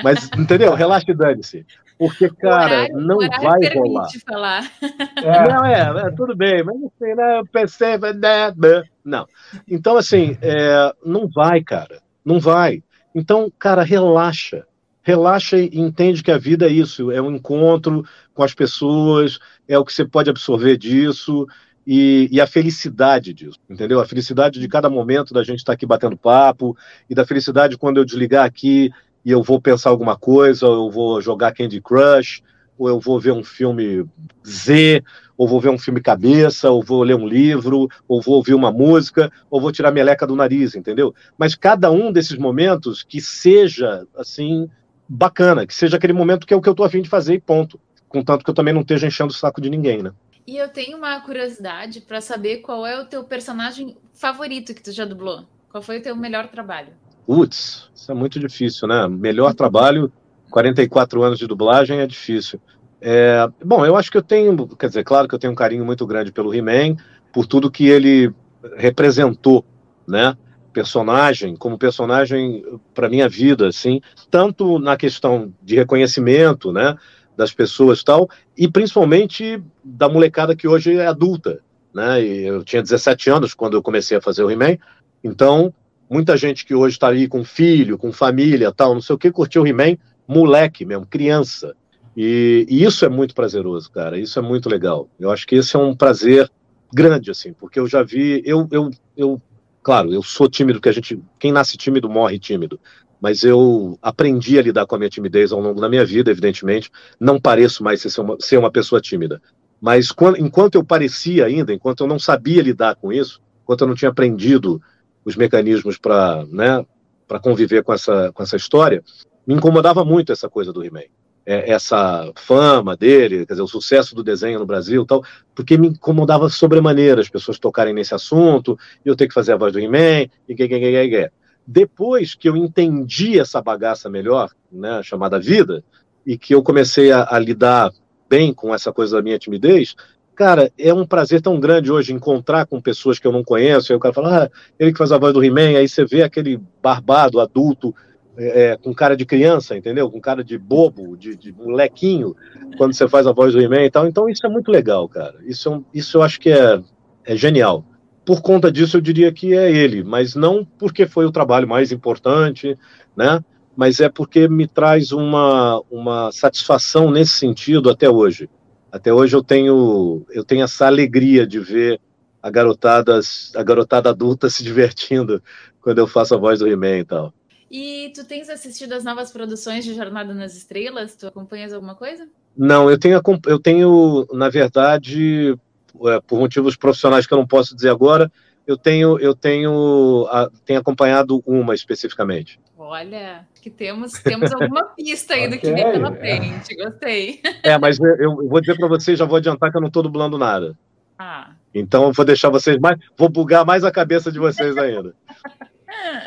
Mas, entendeu? Relaxa e dane-se. Porque, cara, horário, não vai rolar. Falar. É. Não, é, é, tudo bem, mas assim, né, eu pensei, né, né, não. Então, assim, é, não vai, cara, não vai. Então, cara, relaxa. Relaxa e entende que a vida é isso, é um encontro com as pessoas, é o que você pode absorver disso e, e a felicidade disso, entendeu? A felicidade de cada momento da gente estar tá aqui batendo papo e da felicidade quando eu desligar aqui e eu vou pensar alguma coisa, ou eu vou jogar Candy Crush, ou eu vou ver um filme Z, ou vou ver um filme cabeça, ou vou ler um livro, ou vou ouvir uma música, ou vou tirar meleca do nariz, entendeu? Mas cada um desses momentos que seja, assim, bacana, que seja aquele momento que é o que eu tô afim de fazer e ponto. Contanto que eu também não esteja enchendo o saco de ninguém, né? E eu tenho uma curiosidade para saber qual é o teu personagem favorito que tu já dublou. Qual foi o teu melhor trabalho? Putz, isso é muito difícil, né? Melhor trabalho, 44 anos de dublagem é difícil. É, bom, eu acho que eu tenho, quer dizer, claro que eu tenho um carinho muito grande pelo He-Man, por tudo que ele representou, né? Personagem, como personagem para minha vida, assim, tanto na questão de reconhecimento, né? Das pessoas tal, e principalmente da molecada que hoje é adulta, né? Eu tinha 17 anos quando eu comecei a fazer o He-Man, então muita gente que hoje está aí com filho, com família, tal, não sei o que, curtiu o He-Man, moleque mesmo, criança. E, e, isso é muito prazeroso, cara. Isso é muito legal. Eu acho que esse é um prazer grande, assim, porque eu já vi, eu, eu, eu, claro, eu sou tímido, porque a gente, quem nasce tímido morre tímido. Mas eu aprendi a lidar com a minha timidez ao longo da minha vida, evidentemente. Não pareço mais ser uma, ser uma pessoa tímida. Mas quando, enquanto eu parecia ainda, enquanto eu não sabia lidar com isso, enquanto eu não tinha aprendido os mecanismos para né, conviver com essa, com essa história, me incomodava muito essa coisa do He-Man. É, essa fama dele, quer dizer, o sucesso do desenho no Brasil tal, porque me incomodava sobremaneira as pessoas tocarem nesse assunto, eu ter que fazer a voz do He-Man, e que, que, que, que, Depois que eu entendi essa bagaça melhor, né, chamada vida, e que eu comecei a, a lidar bem com essa coisa da minha timidez, cara, é um prazer tão grande hoje encontrar com pessoas que eu não conheço. Aí o cara fala, ah, ele que faz a voz do He-Man, aí você vê aquele barbado, adulto, é, é, com cara de criança, entendeu? Com cara de bobo, de, de molequinho, quando você faz a voz do He-Man e tal. Então isso é muito legal, cara. Isso, é isso eu acho que é, é genial. Por conta disso, eu diria que é ele, mas não porque foi o trabalho mais importante, né? Mas é porque me traz uma, uma satisfação nesse sentido até hoje até hoje eu tenho, eu tenho essa alegria de ver a garotada, a garotada adulta se divertindo quando eu faço a voz do He-Man e tal. E tu tens assistido as novas produções de Jornada nas Estrelas? Tu acompanhas alguma coisa? Não, eu tenho, eu tenho na verdade, é, por motivos profissionais que eu não posso dizer agora, eu tenho, eu tenho, tenho acompanhado uma especificamente. Olha, que temos, temos alguma pista aí do que vem pela frente. Gostei. É, mas eu, eu vou dizer para vocês, já vou adiantar que eu não estou dublando nada. Ah. Então eu vou deixar vocês mais, vou bugar mais a cabeça de vocês ainda.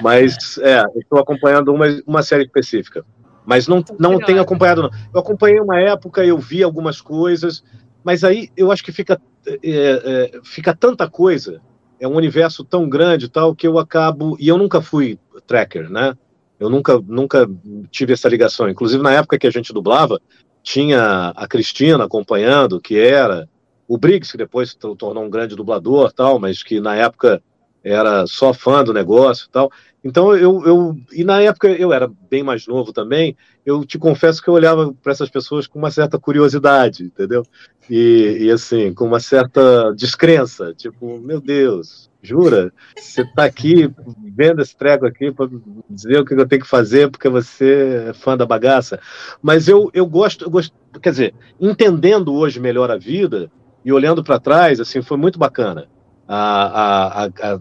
mas é, estou acompanhando uma, uma série específica. Mas não, não tenho acompanhado, não. Eu acompanhei uma época, eu vi algumas coisas, mas aí eu acho que fica, é, é, fica tanta coisa, é um universo tão grande tal, que eu acabo. E eu nunca fui tracker, né? Eu nunca, nunca tive essa ligação. Inclusive, na época que a gente dublava, tinha a Cristina acompanhando, que era o Briggs, que depois se tornou um grande dublador, tal, mas que na época era só fã do negócio tal. Então eu, eu e na época eu era bem mais novo também. Eu te confesso que eu olhava para essas pessoas com uma certa curiosidade, entendeu? E, e assim, com uma certa descrença, tipo, meu Deus, Jura? Você está aqui vendo esse trego aqui para dizer o que eu tenho que fazer porque você é fã da bagaça. Mas eu, eu gosto, eu gosto, quer dizer, entendendo hoje melhor a vida e olhando para trás, assim, foi muito bacana a, a, a,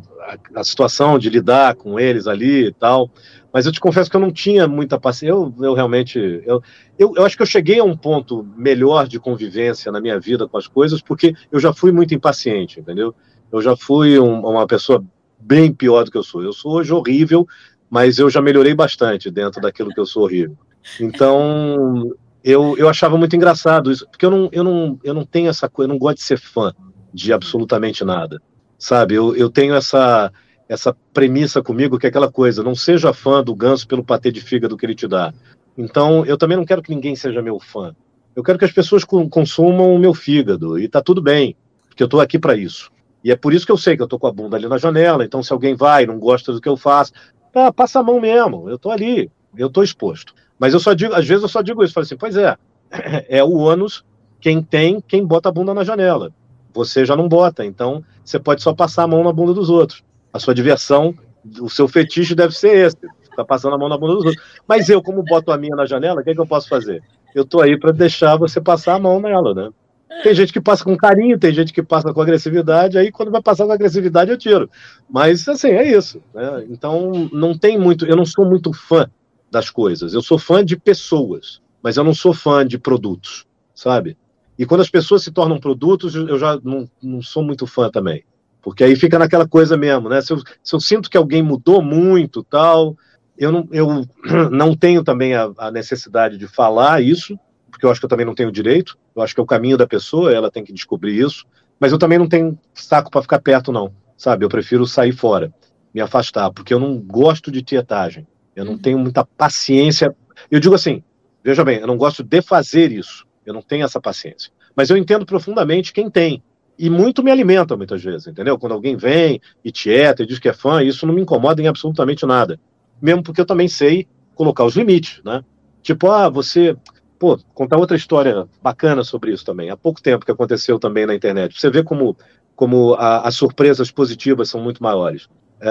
a, situação de lidar com eles ali e tal. Mas eu te confesso que eu não tinha muita paciência. Eu, eu realmente. Eu, eu, eu acho que eu cheguei a um ponto melhor de convivência na minha vida com as coisas, porque eu já fui muito impaciente, entendeu? Eu já fui um, uma pessoa bem pior do que eu sou. Eu sou hoje horrível, mas eu já melhorei bastante dentro daquilo que eu sou horrível. Então, eu, eu achava muito engraçado isso, porque eu não, eu, não, eu não tenho essa coisa, eu não gosto de ser fã de absolutamente nada. sabe? Eu, eu tenho essa, essa premissa comigo que é aquela coisa, não seja fã do ganso pelo patê de fígado que ele te dá. Então, eu também não quero que ninguém seja meu fã. Eu quero que as pessoas consumam o meu fígado, e tá tudo bem, porque eu estou aqui para isso. E é por isso que eu sei que eu estou com a bunda ali na janela, então se alguém vai não gosta do que eu faço, tá, passa a mão mesmo, eu estou ali, eu estou exposto. Mas eu só digo, às vezes eu só digo isso, falo assim, pois é, é o ônus quem tem, quem bota a bunda na janela. Você já não bota, então você pode só passar a mão na bunda dos outros. A sua diversão, o seu fetiche deve ser esse, ficar passando a mão na bunda dos outros. Mas eu, como boto a minha na janela, o que, é que eu posso fazer? Eu tô aí para deixar você passar a mão nela, né? Tem gente que passa com carinho, tem gente que passa com agressividade, aí quando vai passar com agressividade eu tiro. Mas assim, é isso. Né? Então não tem muito, eu não sou muito fã das coisas. Eu sou fã de pessoas, mas eu não sou fã de produtos, sabe? E quando as pessoas se tornam produtos, eu já não, não sou muito fã também. Porque aí fica naquela coisa mesmo, né? Se eu, se eu sinto que alguém mudou muito, tal, eu não, eu não tenho também a, a necessidade de falar isso, porque eu acho que eu também não tenho direito. Eu acho que é o caminho da pessoa, ela tem que descobrir isso. Mas eu também não tenho saco para ficar perto, não. Sabe? Eu prefiro sair fora, me afastar, porque eu não gosto de tietagem. Eu não uhum. tenho muita paciência. Eu digo assim, veja bem, eu não gosto de fazer isso. Eu não tenho essa paciência. Mas eu entendo profundamente quem tem. E muito me alimenta muitas vezes, entendeu? Quando alguém vem e tieta e diz que é fã, isso não me incomoda em absolutamente nada. Mesmo porque eu também sei colocar os limites, né? Tipo, ah, você. Pô, contar outra história bacana sobre isso também. Há pouco tempo que aconteceu também na internet. Você vê como, como a, as surpresas positivas são muito maiores. É,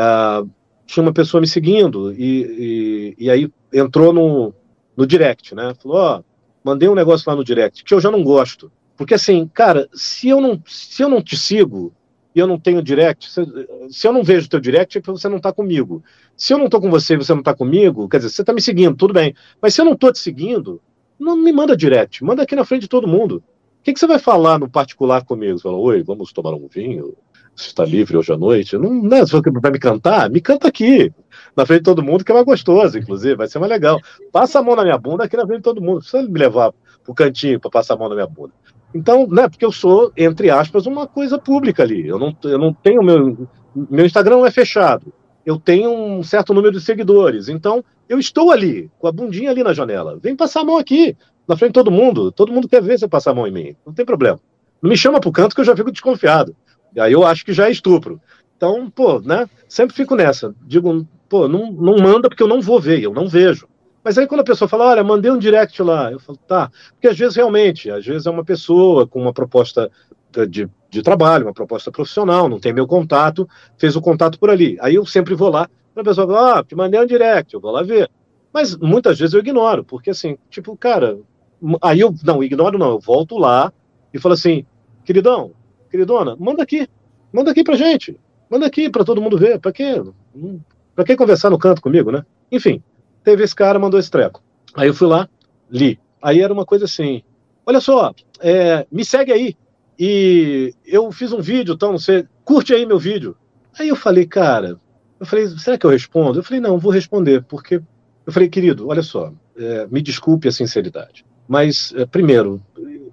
tinha uma pessoa me seguindo e, e, e aí entrou no, no direct, né? Falou, ó, oh, mandei um negócio lá no direct que eu já não gosto. Porque assim, cara, se eu não, se eu não te sigo e eu não tenho direct, se, se eu não vejo teu direct, é porque você não está comigo. Se eu não estou com você e você não está comigo, quer dizer, você está me seguindo, tudo bem. Mas se eu não estou te seguindo, não me manda direct, manda aqui na frente de todo mundo. O que, que você vai falar no particular comigo? Você fala, oi, vamos tomar um vinho? Você está livre hoje à noite? Não, não é, você vai me cantar? Me canta aqui, na frente de todo mundo, que é mais gostoso, inclusive, vai ser mais legal. Passa a mão na minha bunda aqui na frente de todo mundo. Não precisa me levar pro cantinho para passar a mão na minha bunda. Então, né, porque eu sou, entre aspas, uma coisa pública ali. Eu não, eu não tenho meu. Meu Instagram é fechado. Eu tenho um certo número de seguidores. Então, eu estou ali, com a bundinha ali na janela. Vem passar a mão aqui, na frente de todo mundo. Todo mundo quer ver você passar a mão em mim. Não tem problema. Não me chama pro canto que eu já fico desconfiado. Aí eu acho que já é estupro. Então, pô, né? Sempre fico nessa. Digo, pô, não, não manda porque eu não vou ver, eu não vejo. Mas aí quando a pessoa fala, olha, mandei um direct lá, eu falo, tá. Porque às vezes realmente, às vezes é uma pessoa com uma proposta de, de trabalho, uma proposta profissional, não tem meu contato, fez o contato por ali. Aí eu sempre vou lá, a pessoa fala, ah, te mandei um direct, eu vou lá ver. Mas muitas vezes eu ignoro, porque assim, tipo, cara, aí eu não ignoro, não, eu volto lá e falo assim, queridão, queridona, manda aqui, manda aqui pra gente, manda aqui para todo mundo ver, para quê? Para que conversar no canto comigo, né? Enfim, teve esse cara, mandou esse treco. Aí eu fui lá, li. Aí era uma coisa assim: olha só, é, me segue aí. E eu fiz um vídeo, então, você curte aí meu vídeo. Aí eu falei, cara, eu falei, será que eu respondo? Eu falei, não, vou responder, porque eu falei, querido, olha só, é, me desculpe a sinceridade, mas, é, primeiro,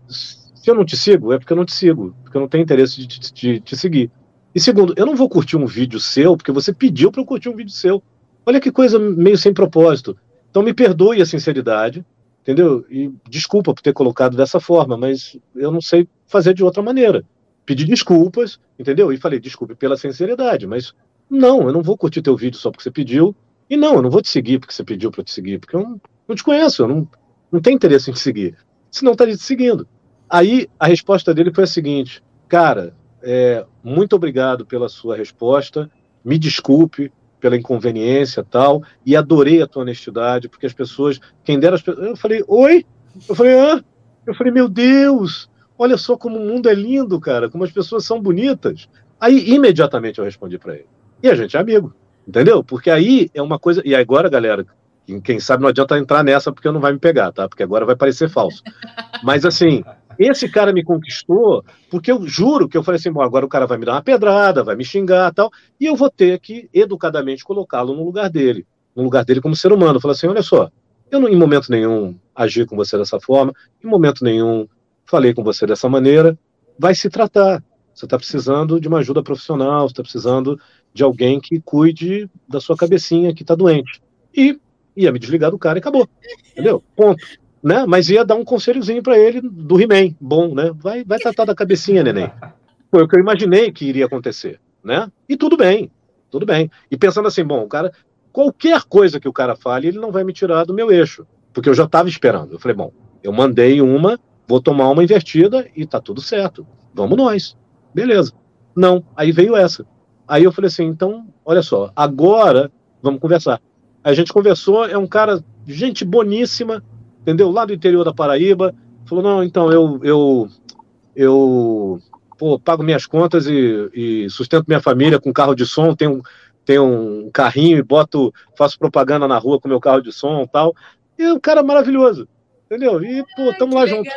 se eu não te sigo, é porque eu não te sigo, porque eu não tenho interesse de, de, de te seguir. E segundo, eu não vou curtir um vídeo seu porque você pediu para eu curtir um vídeo seu. Olha que coisa meio sem propósito. Então me perdoe a sinceridade, entendeu? E desculpa por ter colocado dessa forma, mas eu não sei fazer de outra maneira. Pedi desculpas, entendeu? E falei, desculpe pela sinceridade, mas não, eu não vou curtir teu vídeo só porque você pediu. E não, eu não vou te seguir porque você pediu para te seguir, porque eu não, não te conheço, eu não, não tenho interesse em te seguir. Senão estaria te seguindo. Aí a resposta dele foi a seguinte: cara, é, muito obrigado pela sua resposta, me desculpe, pela inconveniência tal, e adorei a tua honestidade, porque as pessoas, quem dera as pessoas, eu falei, oi? Eu falei, hã? Eu falei, meu Deus, olha só como o mundo é lindo, cara, como as pessoas são bonitas. Aí, imediatamente, eu respondi para ele. E a gente é amigo, entendeu? Porque aí é uma coisa. E agora, galera, quem sabe não adianta entrar nessa porque não vai me pegar, tá? Porque agora vai parecer falso. Mas assim, esse cara me conquistou porque eu juro que eu falei assim, bom, agora o cara vai me dar uma pedrada, vai me xingar tal, e eu vou ter que educadamente colocá-lo no lugar dele, no lugar dele como ser humano. Falar assim, olha só, eu não, em momento nenhum agi com você dessa forma, em momento nenhum falei com você dessa maneira, vai se tratar. Você está precisando de uma ajuda profissional, você está precisando de alguém que cuide da sua cabecinha que está doente. E ia me desligar do cara e acabou. Entendeu? Ponto. Né? Mas ia dar um conselhozinho para ele do He-Man. Bom, né? Vai, vai tratar da cabecinha, neném. Foi o que eu imaginei que iria acontecer. Né? E tudo bem. Tudo bem. E pensando assim, bom, o cara, qualquer coisa que o cara fale, ele não vai me tirar do meu eixo. Porque eu já estava esperando. Eu falei, bom, eu mandei uma, vou tomar uma invertida e tá tudo certo. Vamos nós. Beleza. Não, aí veio essa. Aí eu falei assim, então, olha só, agora vamos conversar. A gente conversou, é um cara, gente boníssima, entendeu? Lá do interior da Paraíba. Falou, não, então, eu, eu, eu pô, pago minhas contas e, e, sustento minha família com carro de som, tenho, tenho um carrinho e boto, faço propaganda na rua com meu carro de som e tal. E é um cara maravilhoso, entendeu? E, pô, tamo lá junto.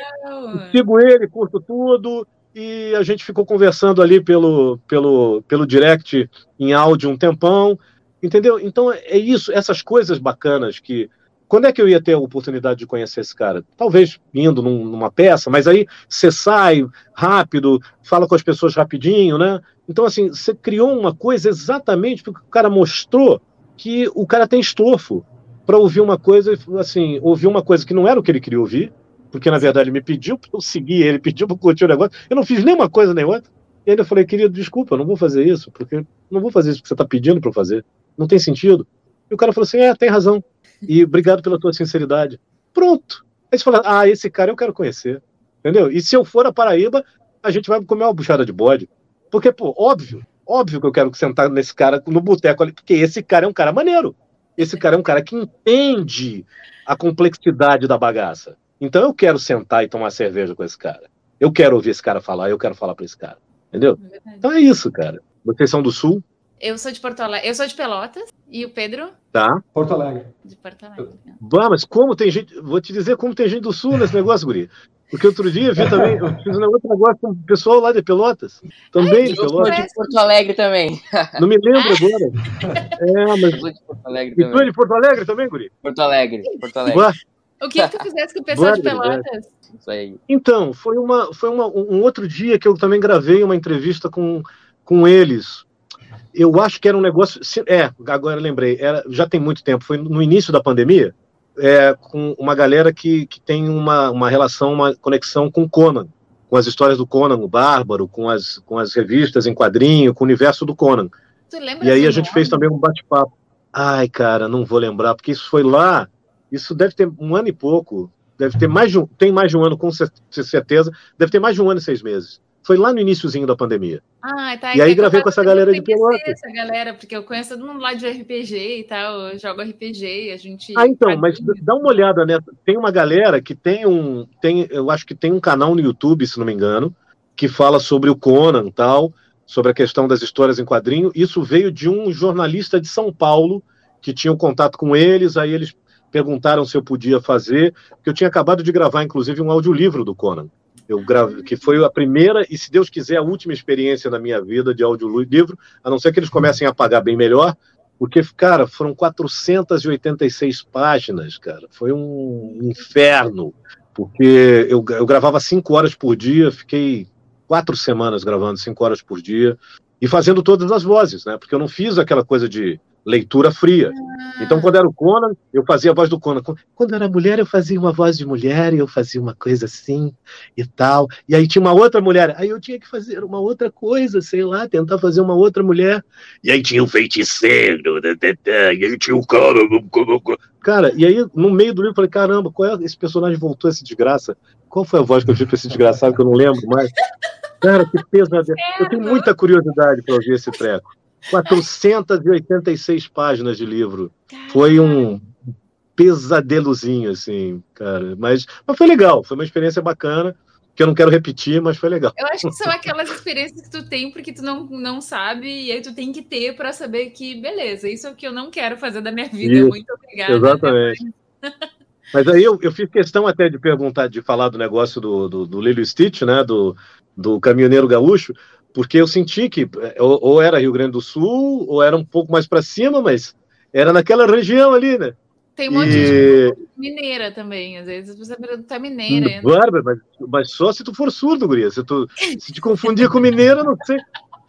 Sigo ele, curto tudo, e a gente ficou conversando ali pelo, pelo, pelo direct em áudio um tempão, entendeu? Então é isso, essas coisas bacanas que. Quando é que eu ia ter a oportunidade de conhecer esse cara? Talvez indo num, numa peça, mas aí você sai rápido, fala com as pessoas rapidinho, né? Então, assim, você criou uma coisa exatamente porque o cara mostrou que o cara tem estofo para ouvir uma coisa, assim, ouvir uma coisa que não era o que ele queria ouvir, porque na verdade me pediu para eu seguir, ele pediu para curtir o negócio, eu não fiz nenhuma coisa nem outra. E eu falei, querido, desculpa, eu não vou fazer isso, porque não vou fazer isso que você está pedindo para eu fazer, não tem sentido. E o cara falou assim, é, tem razão, e obrigado pela tua sinceridade. Pronto. Aí você fala, ah, esse cara eu quero conhecer, entendeu? E se eu for a Paraíba, a gente vai comer uma buchada de bode. Porque, pô, óbvio, óbvio que eu quero sentar nesse cara no boteco ali, porque esse cara é um cara maneiro. Esse cara é um cara que entende a complexidade da bagaça. Então eu quero sentar e tomar cerveja com esse cara. Eu quero ouvir esse cara falar, eu quero falar para esse cara. Entendeu? É então é isso, cara. Vocês são do Sul? Eu sou de Porto Alegre. Eu sou de Pelotas. E o Pedro? Tá. Porto Alegre. De Porto Alegre. Bah, mas como tem gente. Vou te dizer como tem gente do Sul nesse negócio, Guri. Porque outro dia eu vi também, eu fiz um outro negócio com o pessoal lá de Pelotas. Também Ai, de Pelotas. de Porto Alegre também. Não me lembro agora. É, mas. Eu sou de Porto Alegre também. E tu é de Porto Alegre também, Guri? Porto Alegre. Porto Alegre. Bah, o que, que tu fizesse com o pessoal de Pelotas? Então, foi, uma, foi uma, um outro dia que eu também gravei uma entrevista com, com eles. Eu acho que era um negócio. É, agora lembrei, era, já tem muito tempo, foi no início da pandemia, é, com uma galera que, que tem uma, uma relação, uma conexão com Conan, com as histórias do Conan, o Bárbaro, com as, com as revistas em quadrinho, com o universo do Conan. e aí a gente nome? fez também um bate-papo. Ai, cara, não vou lembrar, porque isso foi lá isso deve ter um ano e pouco, deve ter mais de um, tem mais de um ano com certeza, deve ter mais de um ano e seis meses. Foi lá no iníciozinho da pandemia. Ah, tá. E aí gravei com essa galera de Pelotas. Essa galera, porque eu conheço todo mundo lá de RPG e tal, eu jogo RPG, a gente. Ah, então, mas dá uma olhada nessa. Tem uma galera que tem um, tem, eu acho que tem um canal no YouTube, se não me engano, que fala sobre o Conan e tal, sobre a questão das histórias em quadrinho. Isso veio de um jornalista de São Paulo que tinha um contato com eles, aí eles perguntaram se eu podia fazer, porque eu tinha acabado de gravar, inclusive, um audiolivro do Conan. Eu gravei, que foi a primeira e, se Deus quiser, a última experiência na minha vida de audiolivro, a não ser que eles comecem a pagar bem melhor, porque, cara, foram 486 páginas, cara. Foi um inferno, porque eu, eu gravava cinco horas por dia, fiquei quatro semanas gravando cinco horas por dia e fazendo todas as vozes, né? Porque eu não fiz aquela coisa de leitura fria. Ah. Então, quando era o Conan, eu fazia a voz do Conan. Quando era mulher, eu fazia uma voz de mulher e eu fazia uma coisa assim e tal. E aí tinha uma outra mulher, aí eu tinha que fazer uma outra coisa, sei lá, tentar fazer uma outra mulher. E aí tinha o feiticeiro, e aí tinha o cara. Cara, e aí no meio do livro eu falei: caramba, qual é esse personagem voltou esse desgraça? Qual foi a voz que eu fiz para esse desgraçado que eu não lembro mais? Cara, que pesadelo. Eu tenho muita curiosidade para ouvir esse treco. 486 páginas de livro. Foi um pesadelozinho, assim, cara. Mas, mas foi legal, foi uma experiência bacana, que eu não quero repetir, mas foi legal. Eu acho que são aquelas experiências que tu tem porque tu não, não sabe, e aí tu tem que ter para saber que, beleza, isso é o que eu não quero fazer da minha vida. Isso, Muito obrigada. Exatamente. Mas aí eu, eu fiz questão até de perguntar, de falar do negócio do, do, do Lilo Stitch, né? Do, do caminhoneiro gaúcho, porque eu senti que é, ou, ou era Rio Grande do Sul, ou era um pouco mais para cima, mas era naquela região ali, né? Tem um monte e... de mineira também, às vezes você pergunta mineira. Bárbara, mas, mas só se tu for surdo, guria. Se tu se te confundir com mineira, não sei.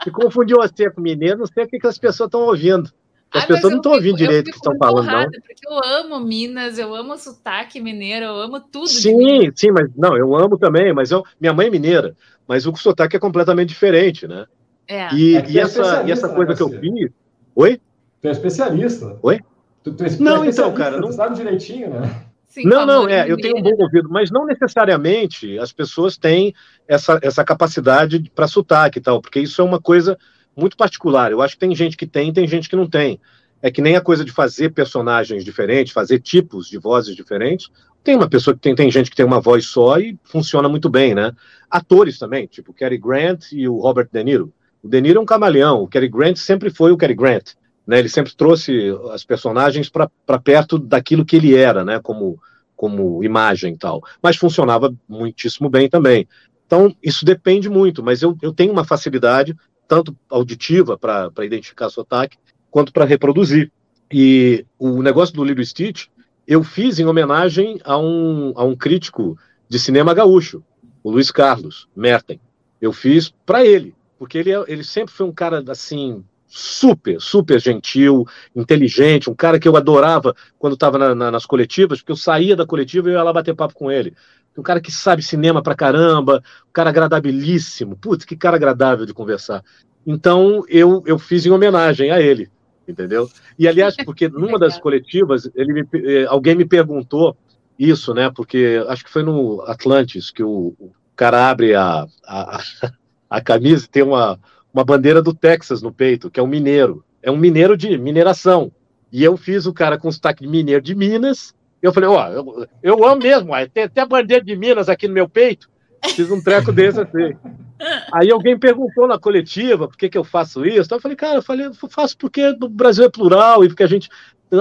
Se confundiu você com mineiro, não sei o que, que as pessoas estão ouvindo. As Ai, pessoas não estão ouvindo direito o que estão falando, não. Porque eu amo Minas, eu amo sotaque mineiro, eu amo tudo. Sim, sim, mas não, eu amo também, mas eu, minha mãe é mineira, mas o sotaque é completamente diferente, né? É. E, é e é essa, e essa né, coisa que eu fiz. Oi? Tu é especialista. Oi? Tu, tu é não, então, cara. Tu não sabe direitinho, né? Sim, não, não, é, eu tenho um bom ouvido, mas não necessariamente as pessoas têm essa, essa capacidade para sotaque e tal, porque isso é uma coisa muito particular. Eu acho que tem gente que tem, tem gente que não tem. É que nem a coisa de fazer personagens diferentes, fazer tipos de vozes diferentes. Tem uma pessoa que tem, tem gente que tem uma voz só e funciona muito bem, né? Atores também, tipo Cary Grant e o Robert De Niro. O De Niro é um camaleão, o Cary Grant sempre foi o Cary Grant. Né, ele sempre trouxe as personagens para perto daquilo que ele era, né, como, como imagem e tal. Mas funcionava muitíssimo bem também. Então, isso depende muito, mas eu, eu tenho uma facilidade, tanto auditiva para identificar sotaque, quanto para reproduzir. E o negócio do Little Stitch, eu fiz em homenagem a um, a um crítico de cinema gaúcho, o Luiz Carlos Merten. Eu fiz para ele, porque ele, é, ele sempre foi um cara assim super, super gentil, inteligente, um cara que eu adorava quando estava na, na, nas coletivas, porque eu saía da coletiva e eu ia lá bater papo com ele. Um cara que sabe cinema pra caramba, um cara agradabilíssimo, putz, que cara agradável de conversar. Então eu, eu fiz em homenagem a ele, entendeu? E aliás, porque numa das coletivas, ele me, eh, alguém me perguntou isso, né? Porque acho que foi no Atlantis que o, o cara abre a, a, a camisa e tem uma, uma bandeira do Texas no peito, que é um mineiro. É um mineiro de mineração. E eu fiz o cara com sotaque de mineiro de Minas. Eu falei, ó, eu, eu amo mesmo, tem até bandeira de Minas aqui no meu peito. Fiz um treco desse assim. Aí alguém perguntou na coletiva por que, que eu faço isso. Então eu falei, cara, eu falei, eu faço porque o Brasil é plural e porque a gente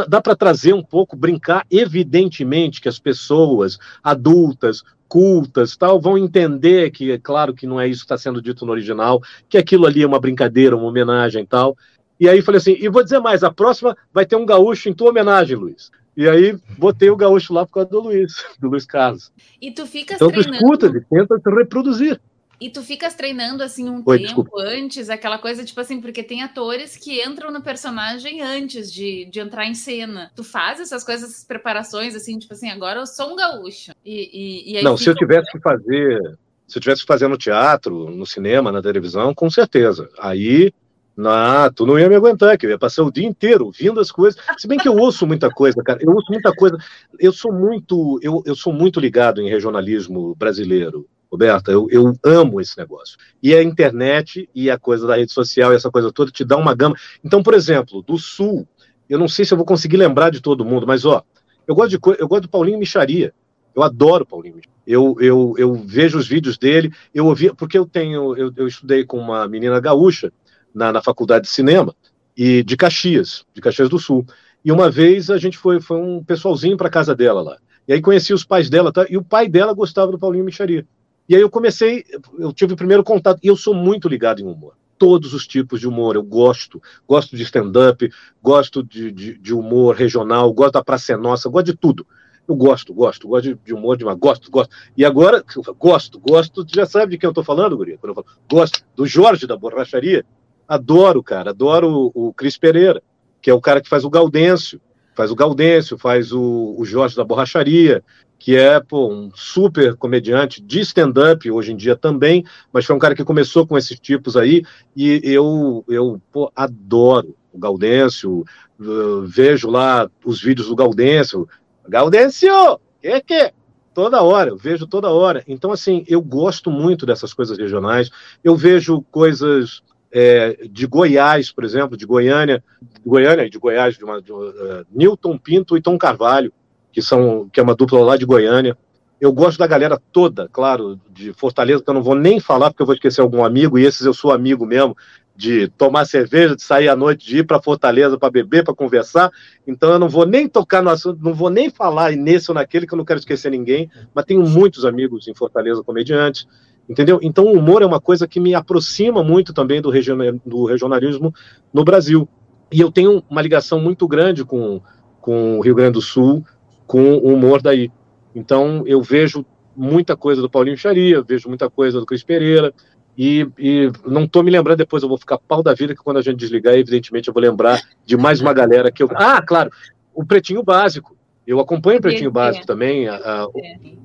dá para trazer um pouco, brincar. Evidentemente que as pessoas adultas, cultas, tal, vão entender que, é claro, que não é isso que está sendo dito no original, que aquilo ali é uma brincadeira, uma homenagem tal. E aí falei assim, e vou dizer mais, a próxima vai ter um gaúcho em tua homenagem, Luiz. E aí botei o gaúcho lá por causa do Luiz, do Luiz Carlos. E tu fica então, treinando... escuta e tenta te reproduzir. E tu ficas treinando assim um Oi, tempo desculpa. antes, aquela coisa, tipo assim, porque tem atores que entram no personagem antes de, de entrar em cena. Tu faz essas coisas, essas preparações, assim, tipo assim, agora eu sou um gaúcho. E, e, e Não, se eu tivesse que fazer. Se eu tivesse que fazer no teatro, no cinema, na televisão, com certeza. Aí não, tu não ia me aguentar, que eu ia passar o dia inteiro ouvindo as coisas. Se bem que eu ouço muita coisa, cara. Eu ouço muita coisa. Eu sou muito, eu, eu sou muito ligado em regionalismo brasileiro. Roberta, eu, eu amo esse negócio. E a internet e a coisa da rede social e essa coisa toda te dá uma gama. Então, por exemplo, do Sul, eu não sei se eu vou conseguir lembrar de todo mundo, mas ó, eu gosto, de, eu gosto do Paulinho Micharia. Eu adoro Paulinho. Eu, eu, eu vejo os vídeos dele, eu ouvi, porque eu tenho, eu, eu estudei com uma menina gaúcha na, na faculdade de cinema, e de Caxias, de Caxias do Sul. E uma vez a gente foi, foi um pessoalzinho para casa dela lá. E aí conheci os pais dela, tá? E o pai dela gostava do Paulinho Micharia. E aí eu comecei, eu tive o primeiro contato, e eu sou muito ligado em humor. Todos os tipos de humor, eu gosto. Gosto de stand-up, gosto de, de, de, humor regional, gosto da Praça é Nossa, gosto de tudo. Eu gosto, gosto, gosto de, de humor, de uma, gosto, gosto. E agora, gosto, gosto, já sabe de quem eu estou falando, Guria? Quando eu falo, gosto do Jorge da Borracharia. Adoro, cara, adoro o, o Cris Pereira, que é o cara que faz o Gaudêncio, faz o Gaudêncio, faz o, o Jorge da Borracharia, que é pô, um super comediante de stand-up hoje em dia também, mas foi um cara que começou com esses tipos aí, e eu, eu pô, adoro o Gaudêncio, uh, vejo lá os vídeos do Gaudêncio, Gaudêncio, que que? Toda hora, eu vejo toda hora. Então, assim, eu gosto muito dessas coisas regionais, eu vejo coisas é, de Goiás, por exemplo, de Goiânia, de Goiânia e de Goiás, de, uma, de uh, Newton Pinto e Tom Carvalho, que são que é uma dupla lá de Goiânia. Eu gosto da galera toda, claro, de Fortaleza, que eu não vou nem falar porque eu vou esquecer algum amigo, e esses eu sou amigo mesmo, de tomar cerveja, de sair à noite, de ir para Fortaleza para beber, para conversar. Então eu não vou nem tocar no assunto, não vou nem falar nesse ou naquele, que eu não quero esquecer ninguém, mas tenho muitos amigos em Fortaleza comediantes, entendeu? Então o humor é uma coisa que me aproxima muito também do, regionalismo no Brasil. E eu tenho uma ligação muito grande com com o Rio Grande do Sul, com o humor daí. Então, eu vejo muita coisa do Paulinho Charia, vejo muita coisa do Cris Pereira, e, e não estou me lembrando, depois eu vou ficar pau da vida, que quando a gente desligar, evidentemente, eu vou lembrar de mais uma galera que eu. Ah, claro, o Pretinho Básico. Eu acompanho o Pretinho Básico também, a, a,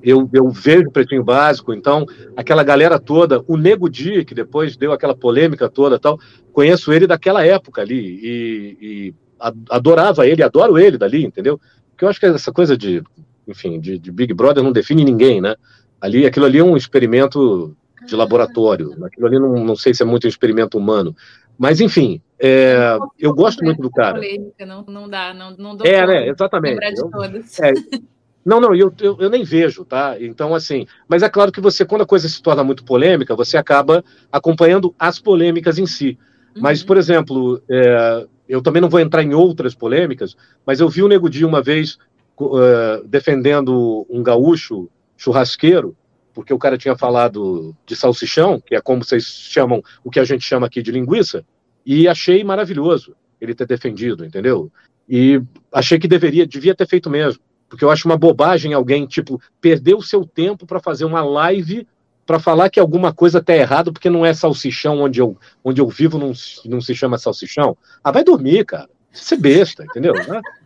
eu, eu vejo o Pretinho Básico, então, aquela galera toda, o Nego Di, que depois deu aquela polêmica toda tal, conheço ele daquela época ali, e, e adorava ele, adoro ele dali, entendeu? Porque eu acho que essa coisa de, enfim, de, de Big Brother não define ninguém, né? Ali, aquilo ali é um experimento de laboratório. Aquilo ali não, não sei se é muito um experimento humano. Mas, enfim, é, eu gosto muito do cara. Polêmica, não, não dá, não, não dou É, né? Exatamente. Eu, é, não, não, eu, eu, eu, nem vejo, tá? Então, assim, mas é claro que você, quando a coisa se torna muito polêmica, você acaba acompanhando as polêmicas em si. Uhum. Mas, por exemplo, é, eu também não vou entrar em outras polêmicas, mas eu vi o Nego Di uma vez uh, defendendo um gaúcho churrasqueiro, porque o cara tinha falado de salsichão, que é como vocês chamam, o que a gente chama aqui de linguiça, e achei maravilhoso ele ter defendido, entendeu? E achei que deveria, devia ter feito mesmo, porque eu acho uma bobagem alguém, tipo, perder o seu tempo para fazer uma live para falar que alguma coisa tá errado porque não é salsichão onde eu, onde eu vivo, não, não se chama salsichão. Ah, vai dormir, cara. Você é besta, entendeu?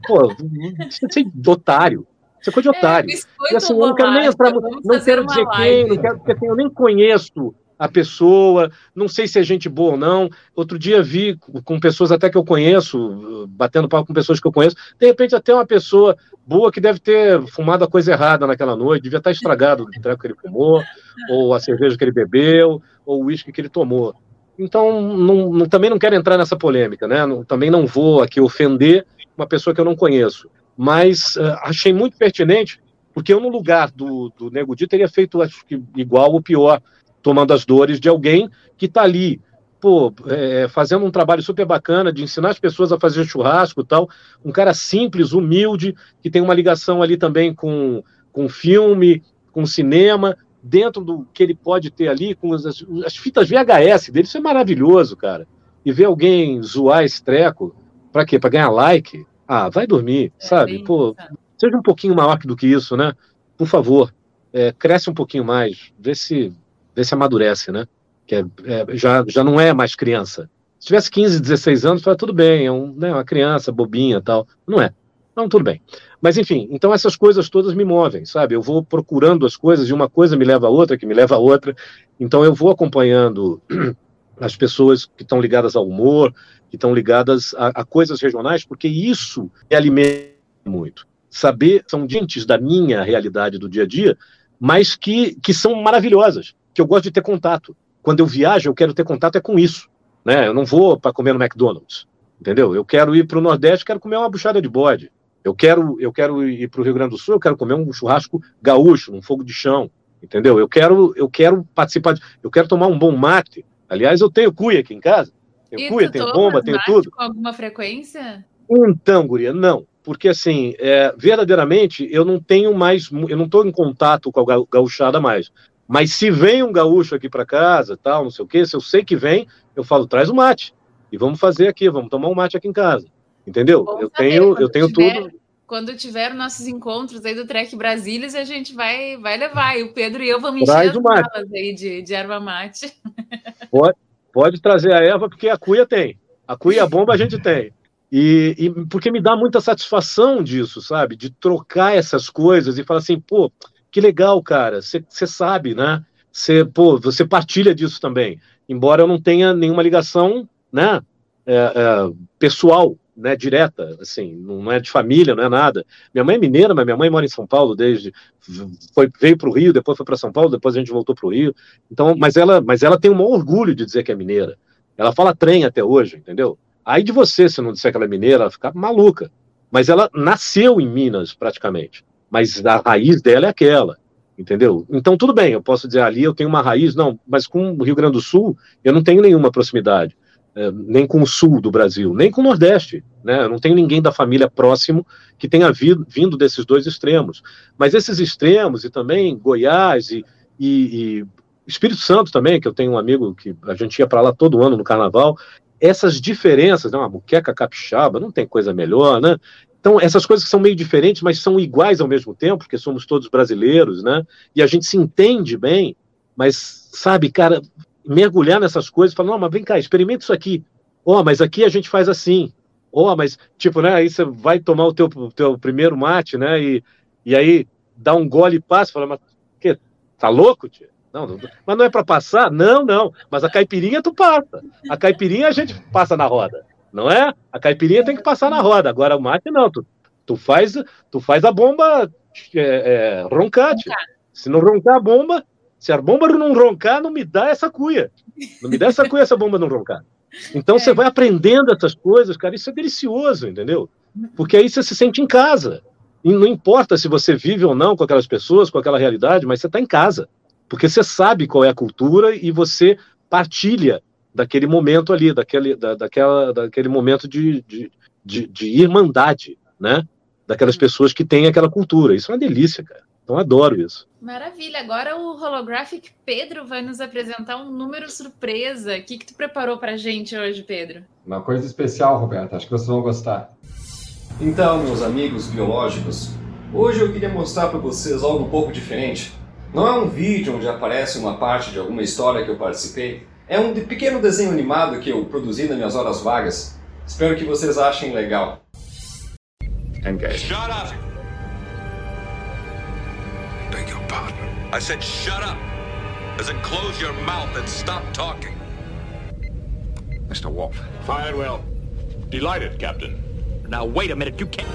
Pô, você é otário. Isso é coisa de é, otário. É, e assim, eu não quero nem entrar, não quero dizer quem, não quero, porque assim, eu nem conheço a pessoa, não sei se é gente boa ou não. Outro dia vi com pessoas até que eu conheço, batendo papo com pessoas que eu conheço, de repente até uma pessoa boa que deve ter fumado a coisa errada naquela noite, devia estar estragado o treco que ele fumou, ou a cerveja que ele bebeu, ou o uísque que ele tomou. Então, não, não, também não quero entrar nessa polêmica, né? Não, também não vou aqui ofender uma pessoa que eu não conheço mas uh, achei muito pertinente, porque eu, no lugar do, do Nego Di, teria feito, acho que, igual ou pior, tomando as dores de alguém que está ali, pô, é, fazendo um trabalho super bacana de ensinar as pessoas a fazer churrasco e tal, um cara simples, humilde, que tem uma ligação ali também com, com filme, com cinema, dentro do que ele pode ter ali, com as, as fitas VHS dele, isso é maravilhoso, cara. E ver alguém zoar esse treco, para quê? Para ganhar like? Ah, vai dormir, é, sabe? Pô, seja um pouquinho maior do que isso, né? Por favor, é, cresce um pouquinho mais, vê se, vê se amadurece, né? Que é, é, já, já não é mais criança. Se tivesse 15, 16 anos, fala, tudo bem, é um, né, uma criança bobinha tal. Não é. Não, tudo bem. Mas, enfim, então essas coisas todas me movem, sabe? Eu vou procurando as coisas e uma coisa me leva a outra, que me leva a outra. Então, eu vou acompanhando as pessoas que estão ligadas ao humor, que estão ligadas a, a, coisas regionais, porque isso me alimenta muito. Saber, são dientes da minha realidade do dia a dia, mas que, que são maravilhosas, que eu gosto de ter contato. Quando eu viajo, eu quero ter contato é com isso. Né? Eu não vou para comer no McDonald's, entendeu? Eu quero ir para o Nordeste, quero comer uma buchada de bode. Eu quero, eu quero ir para o Rio Grande do Sul, eu quero comer um churrasco gaúcho, um fogo de chão, entendeu? Eu quero, eu quero participar, de, eu quero tomar um bom mate. Aliás, eu tenho cuia aqui em casa. Tenho cuia, tenho bomba, tenho tudo. Com alguma frequência? Então, Guria, não. Porque, assim, é, verdadeiramente, eu não tenho mais, eu não estou em contato com a gauchada mais. Mas se vem um gaúcho aqui para casa, tal, não sei o quê, se eu sei que vem, eu falo, traz o mate. E vamos fazer aqui, vamos tomar um mate aqui em casa. Entendeu? Bom eu saber, tenho, eu tenho tiver, tudo. Quando tiver nossos encontros aí do Trek Brasília, a gente vai, vai levar. E o Pedro e eu vamos encher as aí de, de erva mate. Pode, Pode trazer a erva, porque a cuia tem. A cuia bomba a gente tem. E, e, porque me dá muita satisfação disso, sabe? De trocar essas coisas e falar assim, pô, que legal, cara. Você sabe, né? Você, pô, você partilha disso também. Embora eu não tenha nenhuma ligação, né? É, é, pessoal né, direta, assim, não é de família, não é nada. Minha mãe é mineira, mas minha mãe mora em São Paulo desde foi, veio para o Rio, depois foi para São Paulo, depois a gente voltou para o Rio. Então, mas ela, mas ela tem um orgulho de dizer que é mineira. Ela fala trem até hoje, entendeu? Aí de você, se não disser que ela é mineira, ela fica maluca. Mas ela nasceu em Minas, praticamente. Mas a raiz dela é aquela, entendeu? Então, tudo bem, eu posso dizer ali eu tenho uma raiz, não, mas com o Rio Grande do Sul eu não tenho nenhuma proximidade. É, nem com o sul do Brasil, nem com o Nordeste. Né? Eu não tenho ninguém da família próximo que tenha vindo, vindo desses dois extremos. Mas esses extremos, e também Goiás e, e, e Espírito Santo também, que eu tenho um amigo que a gente ia para lá todo ano no carnaval, essas diferenças, né, uma muqueca capixaba, não tem coisa melhor, né? Então, essas coisas que são meio diferentes, mas são iguais ao mesmo tempo, porque somos todos brasileiros, né? E a gente se entende bem, mas, sabe, cara, mergulhar nessas coisas, falar, não, mas vem cá, experimenta isso aqui. Ó, oh, mas aqui a gente faz assim. Ó, oh, mas, tipo, né, aí você vai tomar o teu, teu primeiro mate, né, e, e aí dá um gole e passa, fala, mas, que, tá louco, tio? Não, não, mas não é para passar? Não, não. Mas a caipirinha tu passa. A caipirinha a gente passa na roda, não é? A caipirinha tem que passar na roda. Agora o mate não. Tu, tu faz, tu faz a bomba é, é, roncar. Se não roncar a bomba, se a bomba não roncar, não me dá essa cuia. Não me dá essa cuia, essa bomba não roncar. Então é. você vai aprendendo essas coisas, cara. Isso é delicioso, entendeu? Porque aí você se sente em casa. E não importa se você vive ou não com aquelas pessoas, com aquela realidade, mas você está em casa. Porque você sabe qual é a cultura e você partilha daquele momento ali, daquele, da, daquela, daquele momento de, de, de, de irmandade, né? Daquelas uhum. pessoas que têm aquela cultura. Isso é uma delícia, cara. Então adoro isso. Maravilha. Agora o Holographic Pedro vai nos apresentar um número surpresa. O que, que tu preparou para gente hoje, Pedro? Uma coisa especial, Roberto. Acho que vocês vão gostar. Então, meus amigos biológicos, hoje eu queria mostrar para vocês algo um pouco diferente. Não é um vídeo onde aparece uma parte de alguma história que eu participei. É um pequeno desenho animado que eu produzi nas minhas horas vagas. Espero que vocês achem legal. Engage. Shut up! Beg your pardon. I said shut up! As in close your mouth and stop talking. Mr. Wolf. Fired well. Delighted, Captain. Now wait a minute, you can't...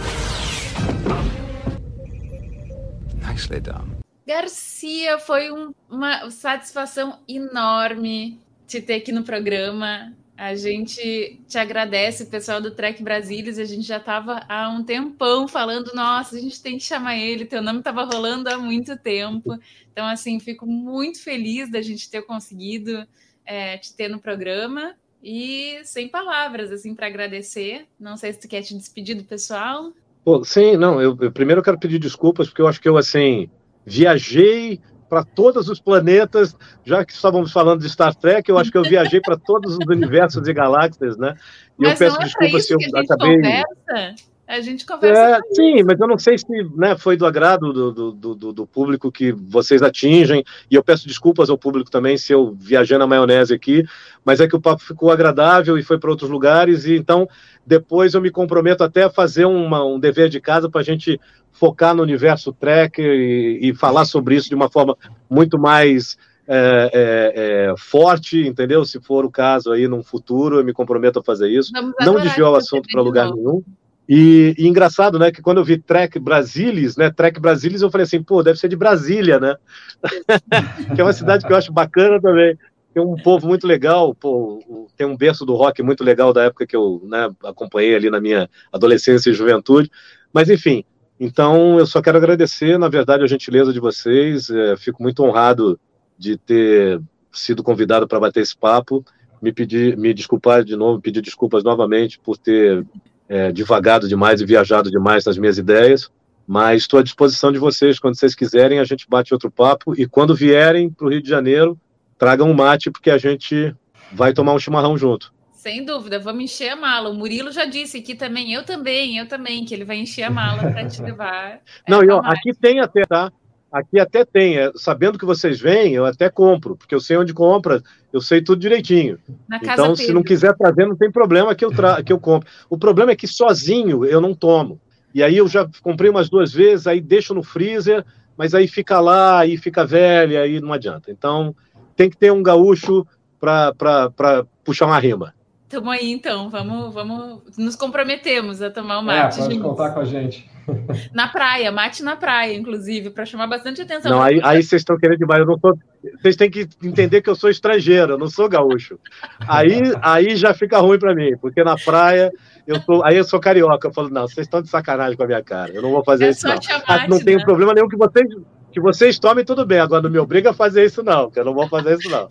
Nicely done. Garcia, foi um, uma satisfação enorme te ter aqui no programa. A gente te agradece, pessoal do Trek Brasilis. A gente já estava há um tempão falando, nossa, a gente tem que chamar ele, teu nome estava rolando há muito tempo. Então, assim, fico muito feliz da gente ter conseguido é, te ter no programa. E sem palavras, assim, para agradecer. Não sei se tu quer te despedir do pessoal. Pô, sim, não, eu, eu primeiro quero pedir desculpas, porque eu acho que eu, assim, viajei para todos os planetas, já que estávamos falando de Star Trek, eu acho que eu viajei para todos os universos e galáxias, né? E mas eu peço é desculpas se eu acabei. Conversa? A gente conversa. É, sim, mas eu não sei se né, foi do agrado do, do, do, do, público que vocês atingem, e eu peço desculpas ao público também se eu viajei na maionese aqui, mas é que o papo ficou agradável e foi para outros lugares, e então depois eu me comprometo até a fazer uma, um dever de casa para a gente focar no universo Trek e, e, falar sobre isso de uma forma muito mais é, é, é, forte, entendeu? Se for o caso aí num futuro, eu me comprometo a fazer isso. Não desviar o assunto para lugar nenhum. E, e, engraçado, né, que quando eu vi Trek Brasilis, né, Trek Brasilis, eu falei assim, pô, deve ser de Brasília, né? que é uma cidade que eu acho bacana também. Tem um povo muito legal, pô, tem um berço do rock muito legal da época que eu né, acompanhei ali na minha adolescência e juventude. Mas, enfim, então eu só quero agradecer, na verdade, a gentileza de vocês. É, fico muito honrado de ter sido convidado para bater esse papo. Me pedir, me desculpar de novo, pedir desculpas novamente por ter é, divagado demais e viajado demais nas minhas ideias, mas estou à disposição de vocês, quando vocês quiserem, a gente bate outro papo, e quando vierem para o Rio de Janeiro, tragam um mate, porque a gente vai tomar um chimarrão junto. Sem dúvida, vamos encher a mala. O Murilo já disse aqui também, eu também, eu também, que ele vai encher a mala para te levar. Não, é, e ó, aqui tem até, tá? Aqui até tem, é, sabendo que vocês vêm, eu até compro, porque eu sei onde compra, eu sei tudo direitinho. então, se não quiser trazer, não tem problema que eu, tra que eu compro. O problema é que sozinho eu não tomo. E aí eu já comprei umas duas vezes, aí deixo no freezer, mas aí fica lá, aí fica velha, aí não adianta. Então, tem que ter um gaúcho para puxar uma rima. Tamo aí então, vamos, vamos, nos comprometemos a tomar o é, mate. É, pode contar com a gente. Na praia, mate na praia, inclusive, para chamar bastante atenção. Não, aí, aí vocês estão querendo demais. Eu não sou, vocês têm que entender que eu sou estrangeiro, eu não sou gaúcho. Aí, aí já fica ruim para mim, porque na praia eu sou, aí eu sou carioca. Eu falo, não, vocês estão de sacanagem com a minha cara. Eu não vou fazer é isso não. Mate, não tenho né? problema nenhum que vocês que vocês tomem tudo bem. Agora não me obriga a fazer isso não, que eu não vou fazer isso não.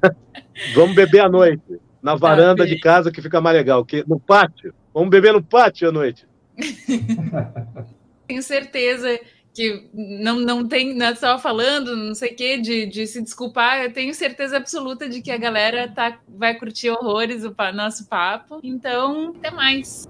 Vamos beber à noite na varanda de casa que fica mais legal. Que no pátio. Vamos beber no pátio à noite. Tenho certeza que não, não tem, não é só falando, não sei o que, de, de se desculpar, eu tenho certeza absoluta de que a galera tá, vai curtir horrores o nosso papo. Então, até mais.